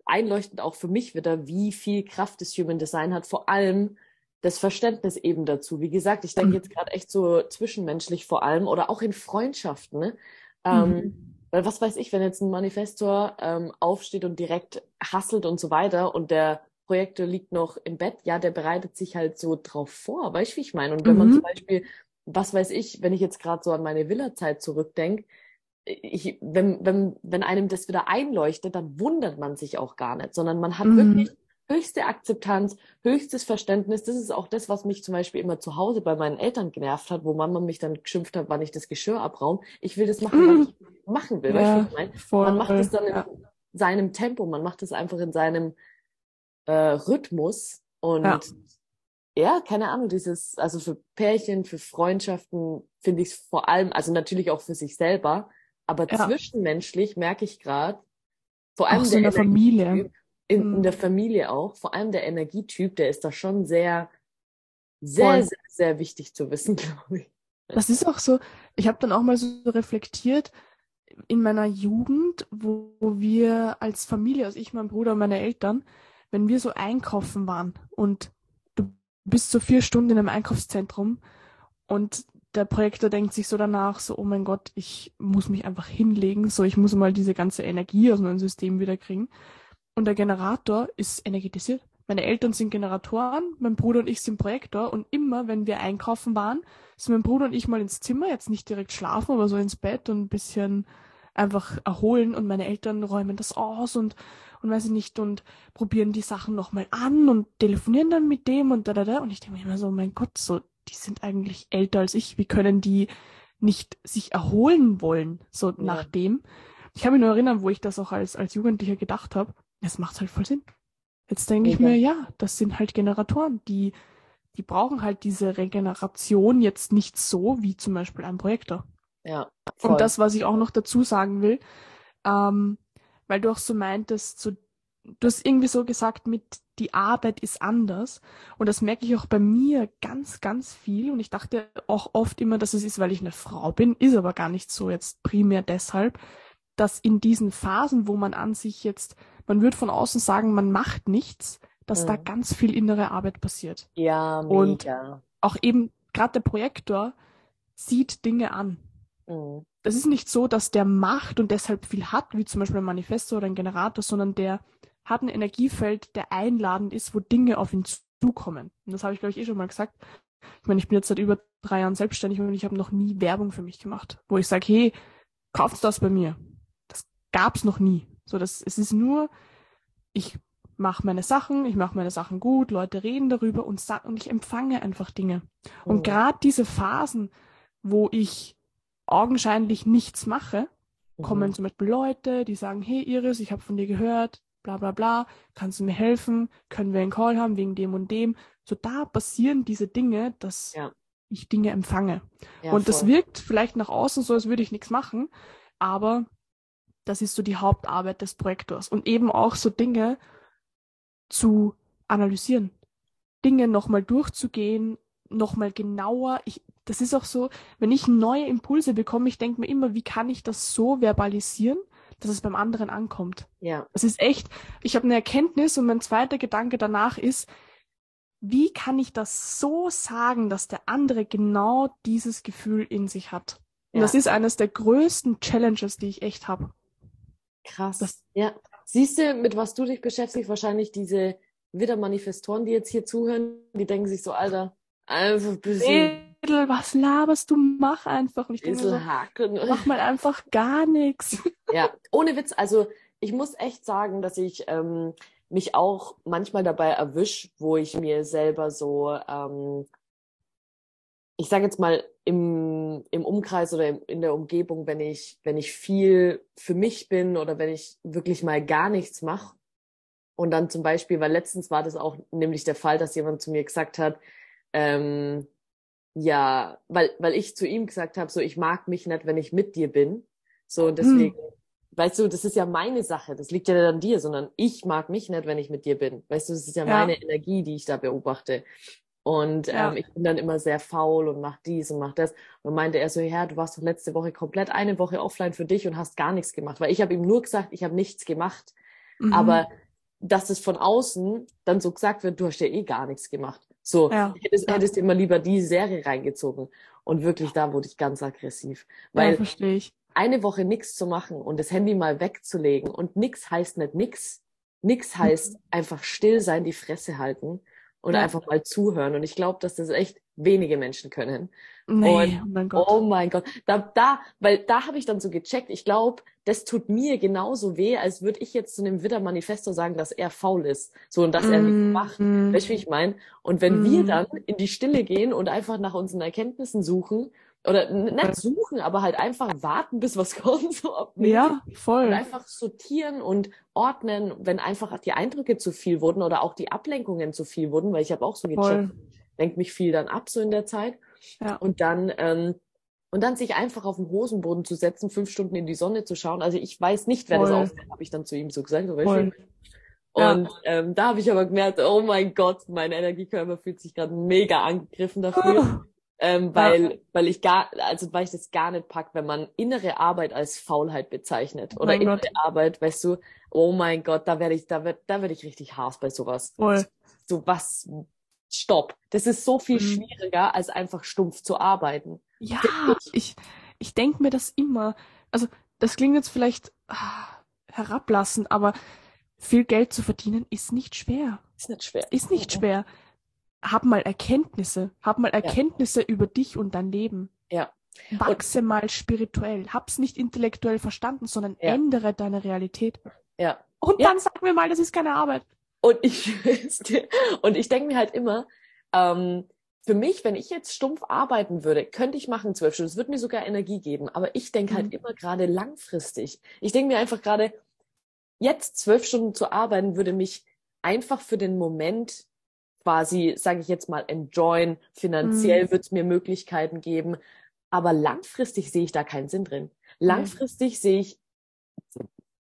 einleuchtend auch für mich wieder, wie viel Kraft das Human Design hat, vor allem das Verständnis eben dazu. Wie gesagt, ich denke mhm. jetzt gerade echt so zwischenmenschlich vor allem oder auch in Freundschaften. Ne? Ähm, mhm. Weil was weiß ich, wenn jetzt ein Manifestor ähm, aufsteht und direkt hasselt und so weiter und der Projektor liegt noch im Bett, ja, der bereitet sich halt so drauf vor, weißt du, wie ich meine? Und wenn mhm. man zum Beispiel, was weiß ich, wenn ich jetzt gerade so an meine Villa-Zeit zurückdenke, ich, wenn, wenn, wenn einem das wieder einleuchtet, dann wundert man sich auch gar nicht, sondern man hat Mhm. wirklich höchste Akzeptanz, höchstes Verständnis. Das ist auch das, was mich zum Beispiel immer zu Hause bei meinen Eltern genervt hat, wo Mama mich dann geschimpft hat, wann ich das Geschirr abraume. Ich will das machen, was ich machen will. Ja, ich meine? voll. Man macht es dann in ja. seinem Tempo, man macht es einfach in seinem äh, Rhythmus. Und Ja. ja. keine Ahnung, dieses, also für Pärchen, für Freundschaften finde ich es vor allem, also natürlich auch für sich selber, aber zwischenmenschlich merke ich gerade, vor allem Auch so in der Familie. Energietyp, in, Mhm. in der Familie auch, vor allem der Energietyp, der ist da schon sehr, sehr, Voll. sehr, sehr wichtig zu wissen, glaube ich. Das ist auch so, ich habe dann auch mal so reflektiert in meiner Jugend, wo, wo wir als Familie, also ich, mein Bruder und meine Eltern, wenn wir so einkaufen waren und du bist so vier Stunden in einem Einkaufszentrum und der Projektor denkt sich so danach so, oh mein Gott, ich muss mich einfach hinlegen, so ich muss mal diese ganze Energie aus meinem System wieder kriegen. Und der Generator ist energetisiert. Meine Eltern sind Generatoren, mein Bruder und ich sind Projektor und immer, wenn wir einkaufen waren, sind mein Bruder und ich mal ins Zimmer, jetzt nicht direkt schlafen, aber so ins Bett und ein bisschen einfach erholen und meine Eltern räumen das aus und, und weiß ich nicht und probieren die Sachen nochmal an und telefonieren dann mit dem und da, da, da. Und ich denke mir immer so, mein Gott, so, die sind eigentlich älter als ich, wie können die nicht sich erholen wollen, so Ja. nach dem. Ich kann mich nur erinnern, wo ich das auch als, als Jugendlicher gedacht habe, das macht halt voll Sinn. Jetzt denke ich mir, ja, das sind halt Generatoren, die, die brauchen halt diese Regeneration jetzt nicht so wie zum Beispiel ein Projektor. Ja, voll. Und das, was ich auch noch dazu sagen will, ähm, weil du auch so meintest, so, du hast irgendwie so gesagt, mit die Arbeit ist anders. Und das merke ich auch bei mir ganz, ganz viel. Und ich dachte auch oft immer, dass es ist, weil ich eine Frau bin, ist aber gar nicht so jetzt primär deshalb, dass in diesen Phasen, wo man an sich jetzt, man würde von außen sagen, man macht nichts, dass da Mhm. ganz viel innere Arbeit passiert. ja, und- mega. Auch eben, gerade der Projektor sieht Dinge an Mhm. das ist nicht so, dass der macht und deshalb viel hat, wie zum Beispiel ein Manifesto oder ein Generator, sondern der hat ein Energiefeld, der einladend ist, wo Dinge auf ihn zukommen. Und das habe ich, glaube ich, eh schon mal gesagt. Ich meine, ich bin jetzt seit über drei Jahren selbstständig und ich habe noch nie Werbung für mich gemacht, wo ich sage, hey, kauft das bei mir. Das gab's noch nie. So, das, es ist nur, ich mache meine Sachen, ich mache meine Sachen gut, Leute reden darüber und, und ich empfange einfach Dinge. Und Mhm. gerade diese Phasen, wo ich augenscheinlich nichts mache, kommen Mhm. zum Beispiel Leute, die sagen, hey Iris, ich habe von dir gehört, bla bla bla, kannst du mir helfen? Können wir einen Call haben wegen dem und dem? So da passieren diese Dinge, dass Ja. ich Dinge empfange. Ja, und das voll. wirkt vielleicht nach außen so, als würde ich nichts machen, aber das ist so die Hauptarbeit des Projektors. Und eben auch so Dinge zu analysieren, Dinge nochmal durchzugehen, nochmal genauer. Ich, das ist auch so, wenn ich neue Impulse bekomme, ich denke mir immer, wie kann ich das so verbalisieren, dass es beim anderen ankommt. Ja, Das ist echt, ich habe eine Erkenntnis und mein zweiter Gedanke danach ist, wie kann ich das so sagen, dass der andere genau dieses Gefühl in sich hat? Und Ja. das ist eines der größten Challenges, die ich echt habe. Krass. Das- ja. Siehst du, mit was du dich beschäftigst, wahrscheinlich diese Widder-Manifestoren, die jetzt hier zuhören, die denken sich so, Alter, einfach ein bisschen, Mädel, was laberst du? Mach einfach. Und ich denke so, mach mal einfach gar nichts. Ja, ohne Witz. Also ich muss echt sagen, dass ich ähm, mich auch manchmal dabei erwische, wo ich mir selber so, ähm, ich sage jetzt mal im, im Umkreis oder in der Umgebung, wenn ich, wenn ich viel für mich bin oder wenn ich wirklich mal gar nichts mache und dann zum Beispiel, weil letztens war das auch nämlich der Fall, dass jemand zu mir gesagt hat, ähm, ja, weil, weil ich zu ihm gesagt habe, so ich mag mich nicht, wenn ich mit dir bin. So, und deswegen, weißt du, das ist ja meine Sache, das liegt ja nicht an dir, sondern ich mag mich nicht, wenn ich mit dir bin. Weißt du, das ist ja, Ja. meine Energie, die ich da beobachte. Und Ja. ähm, ich bin dann immer sehr faul und mach dies und mach das. Und meinte er so, ja, du warst doch letzte Woche komplett eine Woche offline für dich und hast gar nichts gemacht. Weil ich habe ihm nur gesagt, ich habe nichts gemacht. Mhm. Aber dass es von außen dann so gesagt wird, du hast ja eh gar nichts gemacht. So, Ja, hättest, ja. hättest immer lieber die Serie reingezogen. Und wirklich, da wurde ich ganz aggressiv. ja, Weil verstehe ich. eine Woche nichts zu machen und das Handy mal wegzulegen und nix heißt nicht nix. Nix heißt einfach still sein, die Fresse halten und Ja. einfach mal zuhören. Und ich glaube, dass das echt wenige Menschen können. Nee, und, oh mein Gott. Oh mein Gott. Da, da, weil da habe ich dann so gecheckt, ich glaube, das tut mir genauso weh, als würde ich jetzt zu einem Widder-Manifesto sagen, dass er faul ist. So und dass er nichts Mm, macht. mm, Weißt du, wie ich meine? Und wenn wir mm. dann in die Stille gehen und einfach nach unseren Erkenntnissen suchen, oder nicht suchen, aber halt einfach warten, bis was kommt, so Ja, und voll. einfach sortieren und ordnen, wenn einfach die Eindrücke zu viel wurden oder auch die Ablenkungen zu viel wurden, weil ich habe auch so gecheckt, lenkt mich viel dann ab so in der Zeit. Ja. Und dann, ähm, und dann sich einfach auf den Hosenboden zu setzen, fünf Stunden in die Sonne zu schauen. Also ich weiß nicht, wer das Voll. aufhört, habe ich dann zu ihm so gesagt. Voll. Ja. Und ähm, da habe ich aber gemerkt, oh mein Gott, mein Energiekörper fühlt sich gerade mega angegriffen dafür. Ähm, weil, weil ich gar, also weil ich das gar nicht pack, wenn man innere Arbeit als Faulheit bezeichnet. Oder Mein innere Gott. Arbeit, weißt du, oh mein Gott, da werde ich, da werd, da werd ich richtig hart bei sowas. Voll. So was, stopp. Das ist so viel Mhm. schwieriger, als einfach stumpf zu arbeiten. Ja, ich, ich denke mir das immer. Also, das klingt jetzt vielleicht ah, herablassend, aber viel Geld zu verdienen ist nicht schwer. Ist nicht schwer. Ist nicht Mhm. schwer. Hab mal Erkenntnisse. Hab mal Erkenntnisse über dich und dein Leben. Ja. Wachse mal spirituell. Hab's nicht intellektuell verstanden, sondern Ja. ändere deine Realität. Ja. Und Ja. dann sag mir mal, das ist keine Arbeit. Und ich, und ich denke mir halt immer, ähm, für mich, wenn ich jetzt stumpf arbeiten würde, könnte ich machen zwölf Stunden. Es würde mir sogar Energie geben. Aber ich denke halt Mhm. immer gerade langfristig. Ich denke mir einfach gerade, jetzt zwölf Stunden zu arbeiten, würde mich einfach für den Moment quasi, sage ich jetzt mal, enjoyen. Finanziell Mhm. wird es mir Möglichkeiten geben. Aber langfristig sehe ich da keinen Sinn drin. Langfristig sehe ich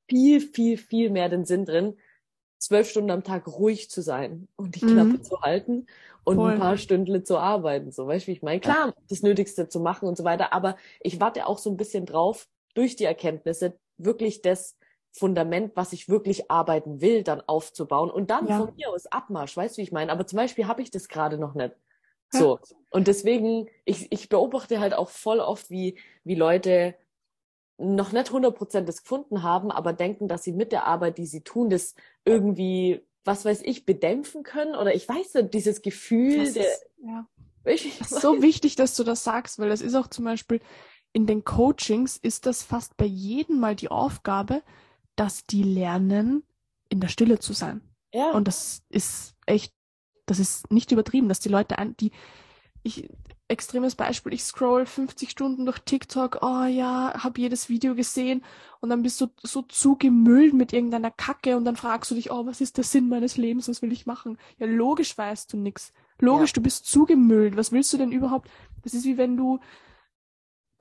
viel, viel, viel mehr den Sinn drin, zwölf Stunden am Tag ruhig zu sein und die Mhm. Klappe zu halten und Voll. ein paar Stündle zu arbeiten. So, weißt du, wie ich meine? Klar, das Nötigste zu machen und so weiter, aber ich warte auch so ein bisschen drauf, durch die Erkenntnisse wirklich das Fundament, was ich wirklich arbeiten will, dann aufzubauen und dann Ja. von mir aus Abmarsch, weißt du, wie ich meine? Aber zum Beispiel habe ich das gerade noch nicht. Ja. So. Und deswegen, ich, ich beobachte halt auch voll oft, wie, wie Leute noch nicht 100% das gefunden haben, aber denken, dass sie mit der Arbeit, die sie tun, das irgendwie, was weiß ich, bedämpfen können oder ich weiß nicht, dieses Gefühl Das der, ist, ja. ich Das ist so wichtig, dass du das sagst, weil das ist auch zum Beispiel in den Coachings ist das fast bei jedem mal die Aufgabe, dass die lernen, in der Stille zu sein. ja, Und das ist echt, das ist nicht übertrieben, dass die Leute, ein, die, ich, extremes Beispiel, ich scroll 50 Stunden durch TikTok, oh ja, hab jedes Video gesehen und dann bist du so zugemüllt mit irgendeiner Kacke und dann fragst du dich, oh, was ist der Sinn meines Lebens, was will ich machen? Ja, logisch weißt du nix. Logisch, du bist zugemüllt, was willst du denn überhaupt? Das ist wie wenn du,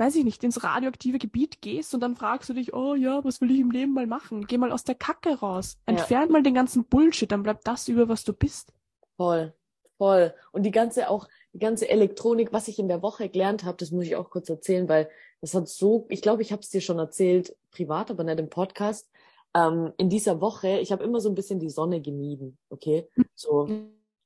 weiß ich nicht, ins radioaktive Gebiet gehst und dann fragst du dich, oh ja, was will ich im Leben mal machen? Geh mal aus der Kacke raus. Ja. Entfern mal den ganzen Bullshit, dann bleibt das über, was du bist. voll, voll. Und die ganze auch, die ganze Elektronik, was ich in der Woche gelernt habe, das muss ich auch kurz erzählen, weil das hat so, ich glaube, ich habe es dir schon erzählt, privat, aber nicht im Podcast. Ähm, in dieser Woche, ich habe immer so ein bisschen die Sonne gemieden, okay? So,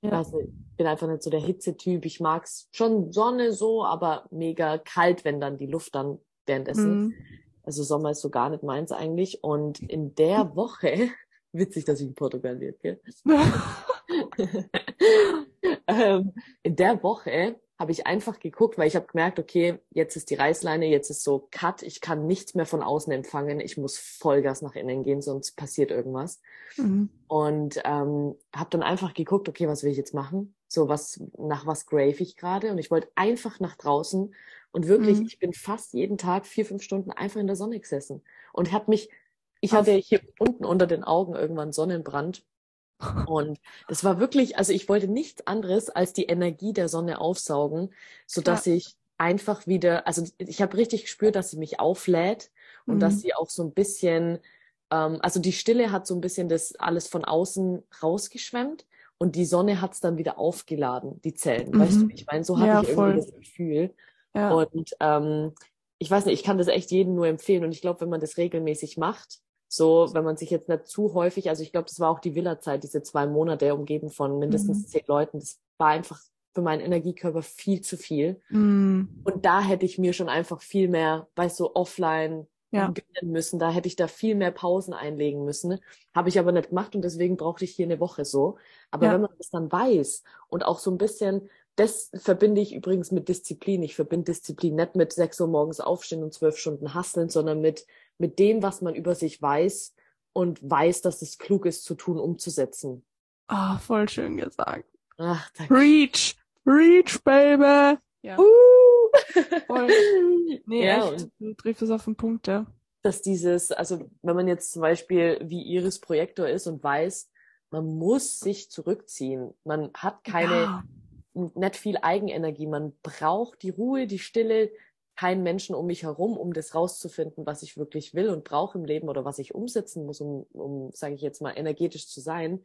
Ja. weiß nicht, bin einfach nicht so der Hitzetyp. Ich mag's schon Sonne so, aber mega kalt, wenn dann die Luft dann währenddessen. Mhm. Also Sommer ist so gar nicht meins eigentlich. Und in der Woche, witzig, dass ich in Portugal lebe, gell? ähm, in der Woche habe ich einfach geguckt, weil ich habe gemerkt, okay, jetzt ist die Reißleine, jetzt ist so Cut, ich kann nichts mehr von außen empfangen, ich muss Vollgas nach innen gehen, sonst passiert irgendwas. Mhm. Und ähm, habe dann einfach geguckt, okay, was will ich jetzt machen? So was, nach was grave ich gerade? Und ich wollte einfach nach draußen und wirklich, Mhm. ich bin fast jeden Tag vier, fünf Stunden einfach in der Sonne gesessen und habe mich, ich hatte hier unten unter den Augen irgendwann Sonnenbrand und das war wirklich, also ich wollte nichts anderes als die Energie der Sonne aufsaugen, so dass ich einfach wieder, also ich habe richtig gespürt, dass sie mich auflädt und Mhm. dass sie auch so ein bisschen, ähm, also die Stille hat so ein bisschen das alles von außen rausgeschwemmt und die Sonne hat es dann wieder aufgeladen, die Zellen. Weißt du, Mhm. ich meine? So hatte Ja, ich voll. irgendwie das Gefühl. Ja. Und ähm, ich weiß nicht, ich kann das echt jedem nur empfehlen. Und ich glaube, wenn man das regelmäßig macht, so, wenn man sich jetzt nicht zu häufig, also ich glaube, das war auch die Villa-Zeit, diese zwei Monate umgeben von mindestens Mhm. zehn Leuten. Das war einfach für meinen Energiekörper viel zu viel. Mhm. Und da hätte ich mir schon einfach viel mehr, weißt du, offline Ja. müssen. Da hätte ich da viel mehr Pausen einlegen müssen. Habe ich aber nicht gemacht und deswegen brauchte ich hier eine Woche so. Aber Ja. wenn man das dann weiß und auch so ein bisschen, das verbinde ich übrigens mit Disziplin. Ich verbinde Disziplin nicht mit sechs Uhr morgens aufstehen und zwölf Stunden hasseln, sondern mit, mit dem, was man über sich weiß und weiß, dass es klug ist zu tun, umzusetzen. Ah, oh, voll schön gesagt. Ach, danke. Reach, reach, baby. Ja. Uh. Voll. Nee, ja, echt, du triffst es auf den Punkt, ja. Dass dieses, also wenn man jetzt zum Beispiel wie Iris Projektor ist und weiß, man muss sich zurückziehen. Man hat keine, ja. nicht viel Eigenenergie. Man braucht die Ruhe, die Stille, keinen Menschen um mich herum, um das rauszufinden, was ich wirklich will und brauche im Leben oder was ich umsetzen muss, um, um sage ich jetzt mal, energetisch zu sein.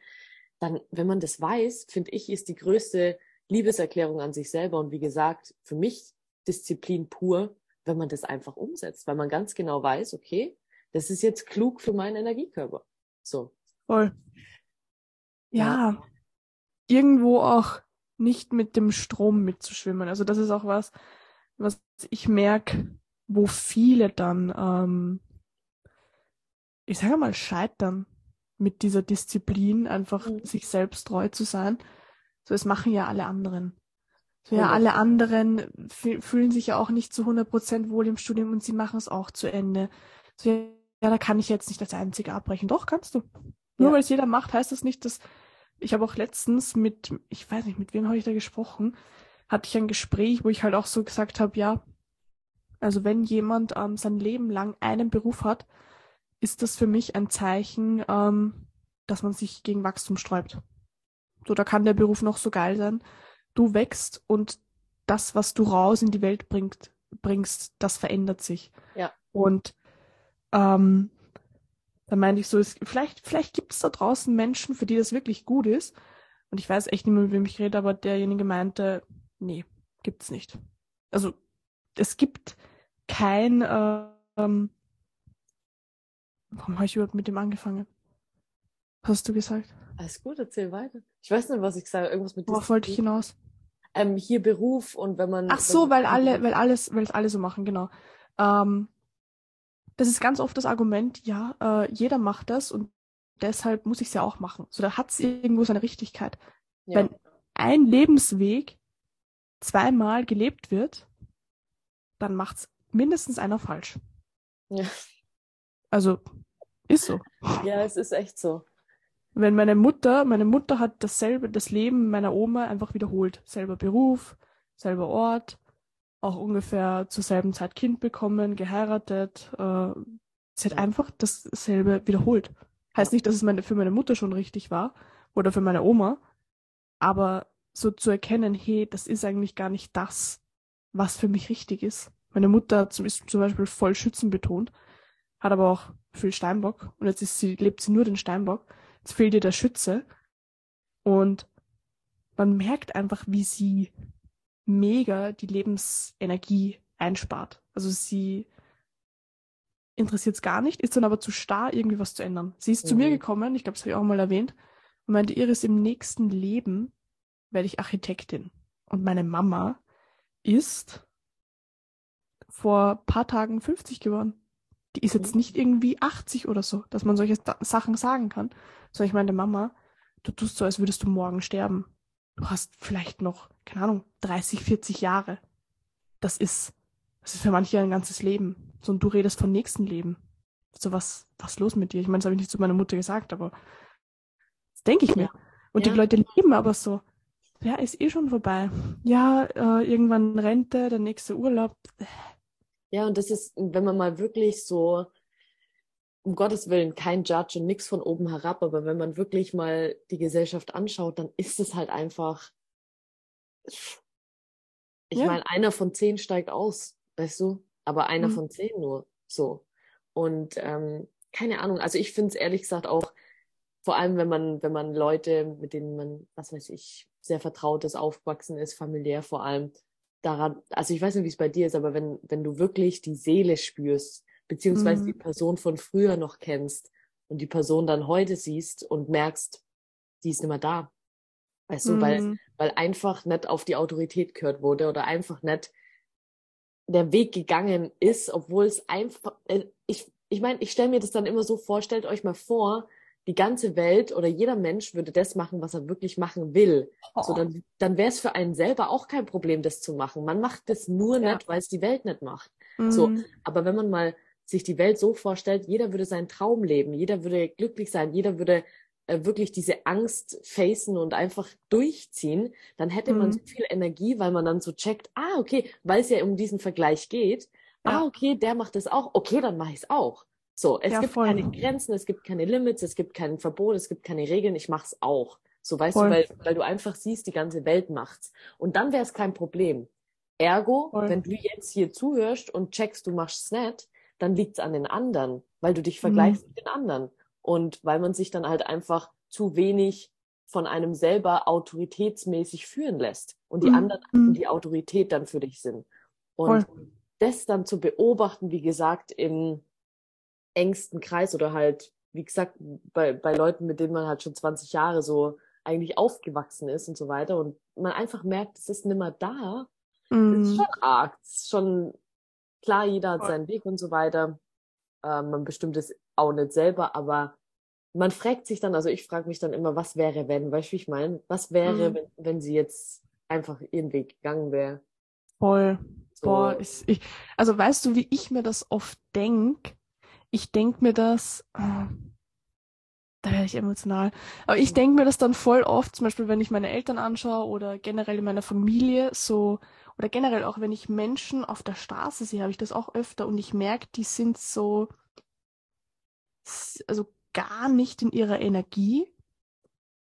Dann, wenn man das weiß, finde ich, ist die größte Liebeserklärung an sich selber. Und wie gesagt, für mich Disziplin pur, wenn man das einfach umsetzt, weil man ganz genau weiß, okay, das ist jetzt klug für meinen Energiekörper. So. Voll. Ja, ja. irgendwo auch nicht mit dem Strom mitzuschwimmen. Also das ist auch was, was ich merke, wo viele dann, ähm, ich sage mal, scheitern mit dieser Disziplin, einfach mhm. sich selbst treu zu sein. So, es machen ja alle anderen. So, ja, alle anderen fühlen sich ja auch nicht zu 100% wohl im Studium und sie machen es auch zu Ende. So, ja, da kann ich jetzt nicht als Einzige abbrechen. Doch, kannst du. Nur ja. weil es jeder macht, heißt das nicht, dass ich habe auch letztens mit, ich weiß nicht, mit wem habe ich da gesprochen, hatte ich ein Gespräch, wo ich halt auch so gesagt habe, ja, also wenn jemand ähm, sein Leben lang einen Beruf hat, ist das für mich ein Zeichen, ähm, dass man sich gegen Wachstum sträubt. So, da kann der Beruf noch so geil sein. Du wächst und das, was du raus in die Welt bringt, bringst, das verändert sich. Ja. Und ähm, da meinte ich so, es, vielleicht, vielleicht gibt es da draußen Menschen, für die das wirklich gut ist. Und ich weiß echt nicht mehr, mit wem ich rede, aber derjenige meinte, nee, gibt's nicht. Also es gibt kein, ähm, warum habe ich überhaupt mit dem angefangen? Hast du gesagt? Alles gut, erzähl weiter. Ich weiß nicht, was ich sage. Irgendwas mit Worauf wollte ich hinaus? Ähm, hier Beruf und wenn man. Ach so, weil alle, weil alles, weil es alle so machen, genau. Ähm, das ist ganz oft das Argument, ja, äh, jeder macht das und deshalb muss ich es ja auch machen. So, da hat es irgendwo seine Richtigkeit. Ja. Wenn ein Lebensweg zweimal gelebt wird, dann macht es mindestens einer falsch. Ja. Also, ist so. Ja, es ist echt so. Wenn meine Mutter, meine Mutter hat dasselbe, das Leben meiner Oma einfach wiederholt. Selber Beruf, selber Ort, auch ungefähr zur selben Zeit Kind bekommen, geheiratet. Äh, sie hat einfach dasselbe wiederholt. Heißt nicht, dass es meine, für meine Mutter schon richtig war oder für meine Oma, aber so zu erkennen, hey, das ist eigentlich gar nicht das, was für mich richtig ist. Meine Mutter ist zum Beispiel voll schützenbetont, hat aber auch viel Steinbock und jetzt ist sie, lebt sie nur den Steinbock. Jetzt fehlt ihr der Schütze und man merkt einfach, wie sie mega die Lebensenergie einspart. Also sie interessiert es gar nicht, ist dann aber zu starr, irgendwie was zu ändern. Sie ist mhm. zu mir mhm. gekommen, ich glaube, das habe ich auch mal erwähnt, und meinte, Iris, im nächsten Leben werde ich Architektin. Und meine Mama ist vor paar Tagen 50 geworden. Die ist jetzt mhm. nicht irgendwie 80 oder so, dass man solche Sachen sagen kann. Sondern ich meine, Mama, du tust so, als würdest du morgen sterben. Du hast vielleicht noch, keine Ahnung, 30, 40 Jahre. Das ist, das ist für manche ein ganzes Leben. So, und du redest von nächsten Leben. So, was, was ist los mit dir? Ich meine, das habe ich nicht zu meiner Mutter gesagt, aber das denke ich mir. Und ja. die Leute leben aber so, ja, ist eh schon vorbei. Ja, äh, irgendwann Rente, der nächste Urlaub. Ja, und das ist, wenn man mal wirklich so, um Gottes Willen, kein Judge und nichts von oben herab, aber wenn man wirklich mal die Gesellschaft anschaut, dann ist es halt einfach. Ich ja. meine, einer von zehn steigt aus, weißt du? Aber einer mhm. von zehn nur. So. Und ähm, keine Ahnung, also ich finde es ehrlich gesagt auch, vor allem wenn man, wenn man Leute, mit denen man, was weiß ich, sehr vertrautes Aufwachsen ist, familiär vor allem, daran, also ich weiß nicht, wie es bei dir ist, aber wenn, wenn du wirklich die Seele spürst, beziehungsweise mhm. die Person von früher noch kennst und die Person dann heute siehst und merkst, die ist nicht mehr da. Weißt mhm. du, weil, mhm. weil einfach nicht auf die Autorität gehört wurde oder einfach nicht der Weg gegangen ist, obwohl es einfach, äh, ich, ich meine, ich stelle mir das dann immer so vor, stellt euch mal vor, die ganze Welt oder jeder Mensch würde das machen, was er wirklich machen will, oh. so dann, dann wäre es für einen selber auch kein Problem, das zu machen. Man macht das nur ja. nicht, weil es die Welt nicht macht. Mhm. So, aber wenn man mal sich die Welt so vorstellt, jeder würde seinen Traum leben, jeder würde glücklich sein, jeder würde äh, wirklich diese Angst facen und einfach durchziehen, dann hätte mhm. man so viel Energie, weil man dann so checkt, ah, okay, weil es ja um diesen Vergleich geht, ja. ah, okay, der macht das auch, okay, dann mache ich es auch. So, es ja, gibt voll. keine Grenzen, es gibt keine Limits, es gibt kein Verbot, es gibt keine Regeln, ich mach's auch. So, weißt voll. du, weil, weil du einfach siehst, die ganze Welt macht's. Und dann wäre es kein Problem. Ergo, voll. wenn du jetzt hier zuhörst und checkst, du machst nicht, dann liegt's an den anderen, weil du dich vergleichst mhm. mit den anderen. Und weil man sich dann halt einfach zu wenig von einem selber autoritätsmäßig führen lässt und die mhm. anderen mhm. die Autorität dann für dich sind. Und das dann zu beobachten, wie gesagt, im engsten Kreis oder halt, wie gesagt, bei, bei Leuten, mit denen man halt schon 20 Jahre so eigentlich aufgewachsen ist und so weiter und man einfach merkt, es ist nimmer da, mm. ist schon arg. ist schon klar, jeder hat seinen Weg und so weiter. Ähm, man bestimmt es auch nicht selber, aber man fragt sich dann, also ich frage mich dann immer, was wäre, wenn, weißt du, wie ich meine? Was wäre, mm. wenn, wenn sie jetzt einfach ihren Weg gegangen wäre? Voll. So. Boah, ich, ich, also weißt du, wie ich mir das oft denk? Ich denke mir das, äh, da werde ich emotional, aber ich denke mir das dann voll oft, zum Beispiel, wenn ich meine Eltern anschaue oder generell in meiner Familie, so, oder generell auch, wenn ich Menschen auf der Straße sehe, habe ich das auch öfter und ich merke, die sind so, also gar nicht in ihrer Energie.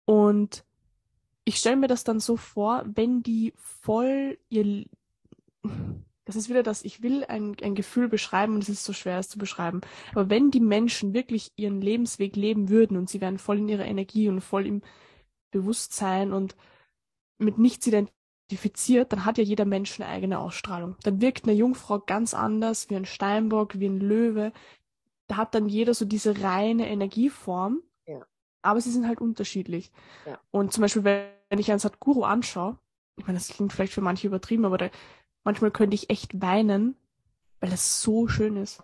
Und ich stelle mir das dann so vor, wenn die voll ihr das ist wieder das, ich will ein, ein Gefühl beschreiben und es ist so schwer, es zu beschreiben. Aber wenn die Menschen wirklich ihren Lebensweg leben würden und sie wären voll in ihrer Energie und voll im Bewusstsein und mit nichts identifiziert, dann hat ja jeder Mensch eine eigene Ausstrahlung. Dann wirkt eine Jungfrau ganz anders, wie ein Steinbock, wie ein Löwe. Da hat dann jeder so diese reine Energieform. Ja. Aber sie sind halt unterschiedlich. Ja. Und zum Beispiel, wenn ich einen Sadhguru anschaue, ich meine, das klingt vielleicht für manche übertrieben, aber der Manchmal könnte ich echt weinen, weil das so schön ist.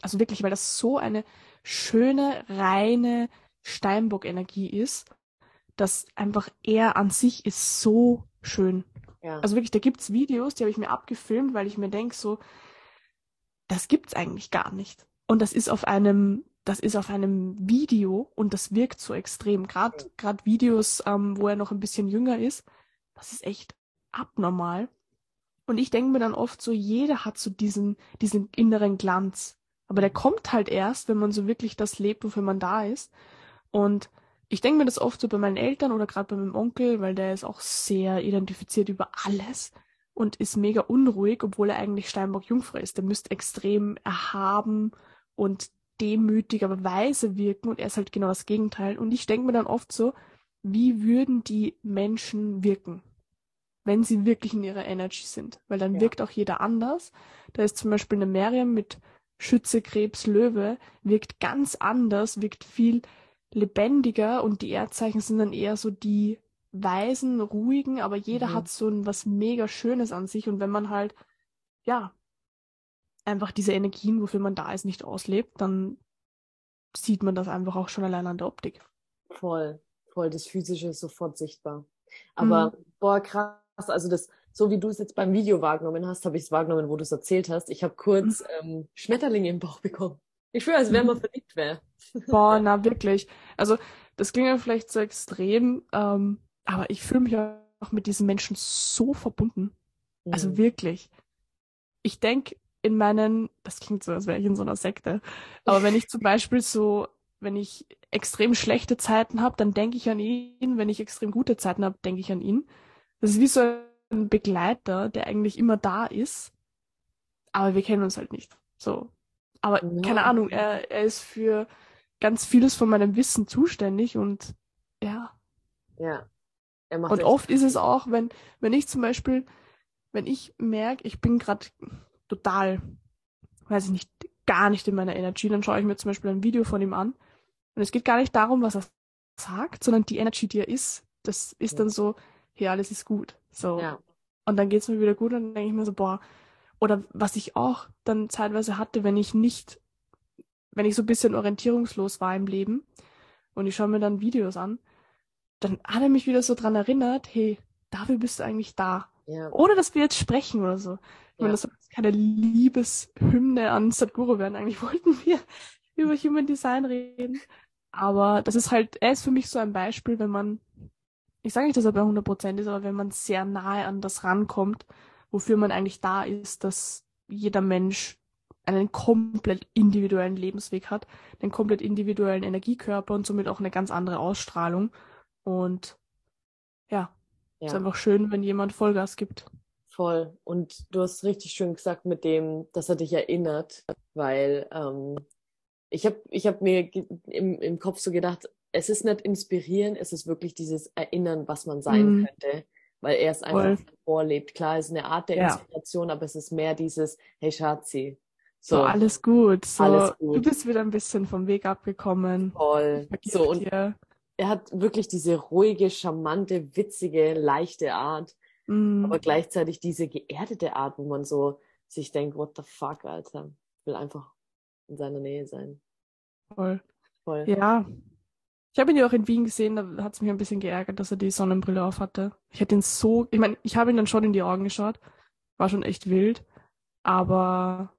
Also wirklich, weil das so eine schöne, reine Steinbock-Energie ist, dass einfach er an sich ist so schön. Ja. Also wirklich, da gibt's Videos, die habe ich mir abgefilmt, weil ich mir denke, so, das gibt's eigentlich gar nicht. Und das ist auf einem, das ist auf einem Video und das wirkt so extrem. Gerade gerade Videos, ähm, wo er noch ein bisschen jünger ist, das ist echt abnormal. Und ich denke mir dann oft so, jeder hat so diesen, diesen inneren Glanz. Aber der kommt halt erst, wenn man so wirklich das lebt, wofür man da ist. Und ich denke mir das oft so bei meinen Eltern oder gerade bei meinem Onkel, weil der ist auch sehr identifiziert über alles und ist mega unruhig, obwohl er eigentlich Steinbock Jungfrau ist. Der müsste extrem erhaben und demütig, aber weise wirken und er ist halt genau das Gegenteil. Und ich denke mir dann oft so, wie würden die Menschen wirken? Wenn sie wirklich in ihrer Energy sind. Weil dann ja. wirkt auch jeder anders. Da ist zum Beispiel eine Miriam mit Schütze, Krebs, Löwe, wirkt ganz anders, wirkt viel lebendiger und die Erdzeichen sind dann eher so die weisen, ruhigen, aber jeder mhm. hat so ein was mega Schönes an sich und wenn man halt, ja, einfach diese Energien, wofür man da ist, nicht auslebt, dann sieht man das einfach auch schon allein an der Optik. Voll, voll, das Physische ist sofort sichtbar. Aber, mhm. boah, krass, also das, so wie du es jetzt beim Video wahrgenommen hast, habe ich es wahrgenommen, wo du es erzählt hast. Ich habe kurz mhm. ähm, Schmetterlinge im Bauch bekommen. Ich schwöre, als wäre man verliebt wäre. Boah, na wirklich. Also das klingt ja vielleicht so extrem, ähm, aber ich fühle mich auch mit diesen Menschen so verbunden. Also mhm. Also wirklich. Ich denke in meinen, das klingt so, als wäre ich in so einer Sekte, aber wenn ich zum Beispiel so, wenn ich extrem schlechte Zeiten habe, dann denke ich an ihn. Wenn ich extrem gute Zeiten habe, denke ich an ihn. Das ist wie so ein Begleiter, der eigentlich immer da ist, aber wir kennen uns halt nicht. So. Aber ja. keine Ahnung, er, er ist für ganz vieles von meinem Wissen zuständig und ja. Ja. Er macht und oft ist es auch, wenn, wenn ich zum Beispiel, wenn ich merke, ich bin gerade total, weiß ich nicht, gar nicht in meiner Energy, dann schaue ich mir zum Beispiel ein Video von ihm an. Und es geht gar nicht darum, was er sagt, sondern die Energy, die er ist. Das ist ja. dann so, hey, alles ist gut. So. Ja. Und dann geht's mir wieder gut und dann denke ich mir so, boah, oder was ich auch dann zeitweise hatte, wenn ich nicht, wenn ich so ein bisschen orientierungslos war im Leben und ich schaue mir dann Videos an, dann hat er mich wieder so dran erinnert, hey, dafür bist du eigentlich da. Ja. Ohne dass wir jetzt sprechen oder so. Ich meine, Ja. das soll keine Liebeshymne an Sadhguru werden. Eigentlich wollten wir über Human Design reden. Aber das ist halt, er ist für mich so ein Beispiel, wenn man, ich sage nicht, dass er bei 100% ist, aber wenn man sehr nahe an das rankommt, wofür man eigentlich da ist, dass jeder Mensch einen komplett individuellen Lebensweg hat, einen komplett individuellen Energiekörper und somit auch eine ganz andere Ausstrahlung. Und ja, ist Ja, einfach schön, wenn jemand Vollgas gibt. voll. Und du hast richtig schön gesagt mit dem, dass er dich erinnert, weil ähm, ich habe ich hab mir im, im Kopf so gedacht, es ist nicht inspirieren, es ist wirklich dieses Erinnern, was man sein Mhm. könnte, weil er es Voll. einfach vorlebt. Klar, es ist eine Art der Ja. Inspiration, aber es ist mehr dieses, hey Schatzi, So, so alles gut. So, Alles du gut. bist wieder ein bisschen vom Weg abgekommen. voll. So, und dir. er hat wirklich diese ruhige, charmante, witzige, leichte Art, Mm, aber gleichzeitig diese geerdete Art, wo man so sich denkt, what the fuck, Alter. Ich will einfach in seiner Nähe sein. voll. Voll. Ja. Ich habe ihn ja auch in Wien gesehen, da hat es mich ein bisschen geärgert, dass er die Sonnenbrille auf hatte. Ich hätte ihn so, ich meine, ich habe ihn dann schon in die Augen geschaut. War schon echt wild. Aber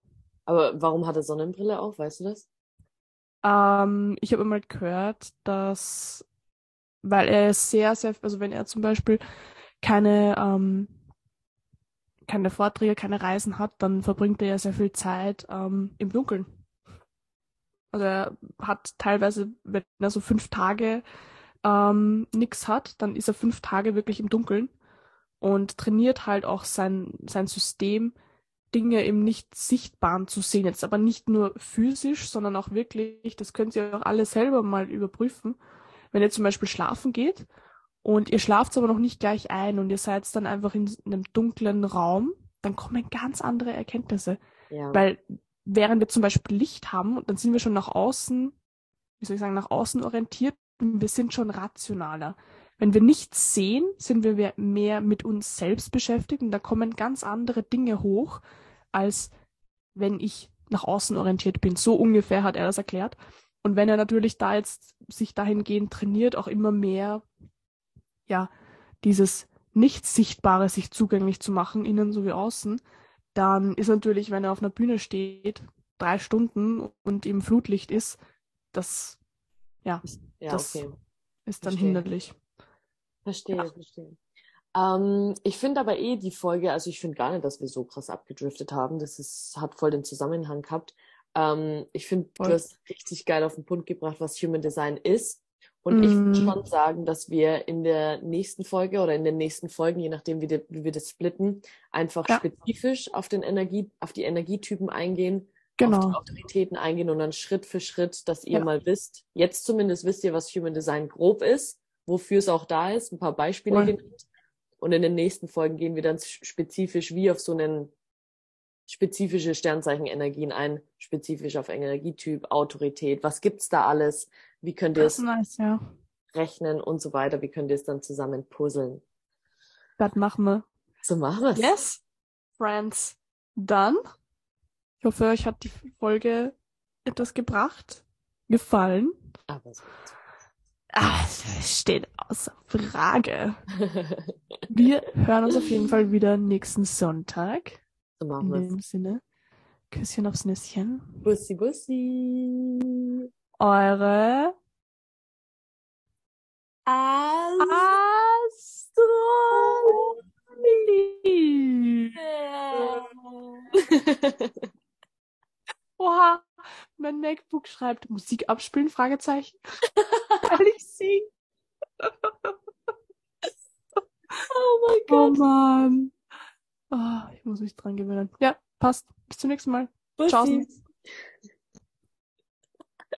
Aber warum hat er Sonnenbrille auf? Weißt du das? ähm, ich habe immer gehört, dass, weil er sehr, sehr, also wenn er zum Beispiel keine, ähm, keine Vorträge, keine Reisen hat, dann verbringt er ja sehr viel Zeit ähm, im Dunkeln. Also er hat teilweise, wenn er so fünf Tage ähm, nix hat, dann ist er fünf Tage wirklich im Dunkeln und trainiert halt auch sein, sein System, Dinge im Nicht-Sichtbaren zu sehen. Jetzt aber nicht nur physisch, sondern auch wirklich, das könnt ihr auch alle selber mal überprüfen. Wenn ihr zum Beispiel schlafen geht und ihr schlaft aber noch nicht gleich ein und ihr seid dann einfach in einem dunklen Raum, dann kommen ganz andere Erkenntnisse. Ja. Weil während wir zum Beispiel Licht haben, dann sind wir schon nach außen, wie soll ich sagen, nach außen orientiert wir sind schon rationaler. Wenn wir nichts sehen, sind wir mehr mit uns selbst beschäftigt und da kommen ganz andere Dinge hoch, als wenn ich nach außen orientiert bin. So ungefähr hat er das erklärt. Und wenn er natürlich da jetzt sich dahingehend trainiert, auch immer mehr, ja, dieses Nicht-Sichtbare sich zugänglich zu machen, innen sowie außen, dann ist natürlich, wenn er auf einer Bühne steht, drei Stunden und im Flutlicht ist, das, ja, ja, das okay. ist dann Verstehe. hinderlich. Verstehe, verstehe. Ähm, ich finde aber eh die Folge, also ich finde gar nicht, dass wir so krass abgedriftet haben. Das ist, hat voll den Zusammenhang gehabt. Ähm, ich finde, du hast richtig geil auf den Punkt gebracht, was Human Design ist. Und ich würde Mm. schon sagen, dass wir in der nächsten Folge oder in den nächsten Folgen, je nachdem, wie, die, wie wir das splitten, einfach Ja. spezifisch auf den Energie, auf die Energietypen eingehen, auf Genau. die Autoritäten eingehen und dann Schritt für Schritt, dass ihr Ja. mal wisst, jetzt zumindest wisst ihr, was Human Design grob ist, wofür es auch da ist, ein paar Beispiele Voll. genannt. Und in den nächsten Folgen gehen wir dann spezifisch wie auf so einen spezifische Sternzeichenenergien ein, spezifisch auf Energietyp, Autorität. Was gibt's da alles? Wie könnt ihr Das es nice, ja. rechnen und so weiter? Wie könnt ihr es dann zusammen puzzeln? Das machen wir. So machen wir's. Yes, Friends. Dann, ich hoffe, euch hat die Folge etwas gebracht, gefallen. Aber so. Das steht außer Frage. Wir hören uns auf jeden Fall wieder nächsten Sonntag. so In machen wir's. dem Sinne, Küsschen aufs Nüsschen. Bussi, bussi. Eure Astronomie. Oha, mein MacBook schreibt Musik abspielen, Fragezeichen. Weil ich sing. oh mein Oh Gott. Mann. Ah, ich muss mich dran gewöhnen. Ja, passt. Bis zum nächsten Mal. Ciao. Bussi.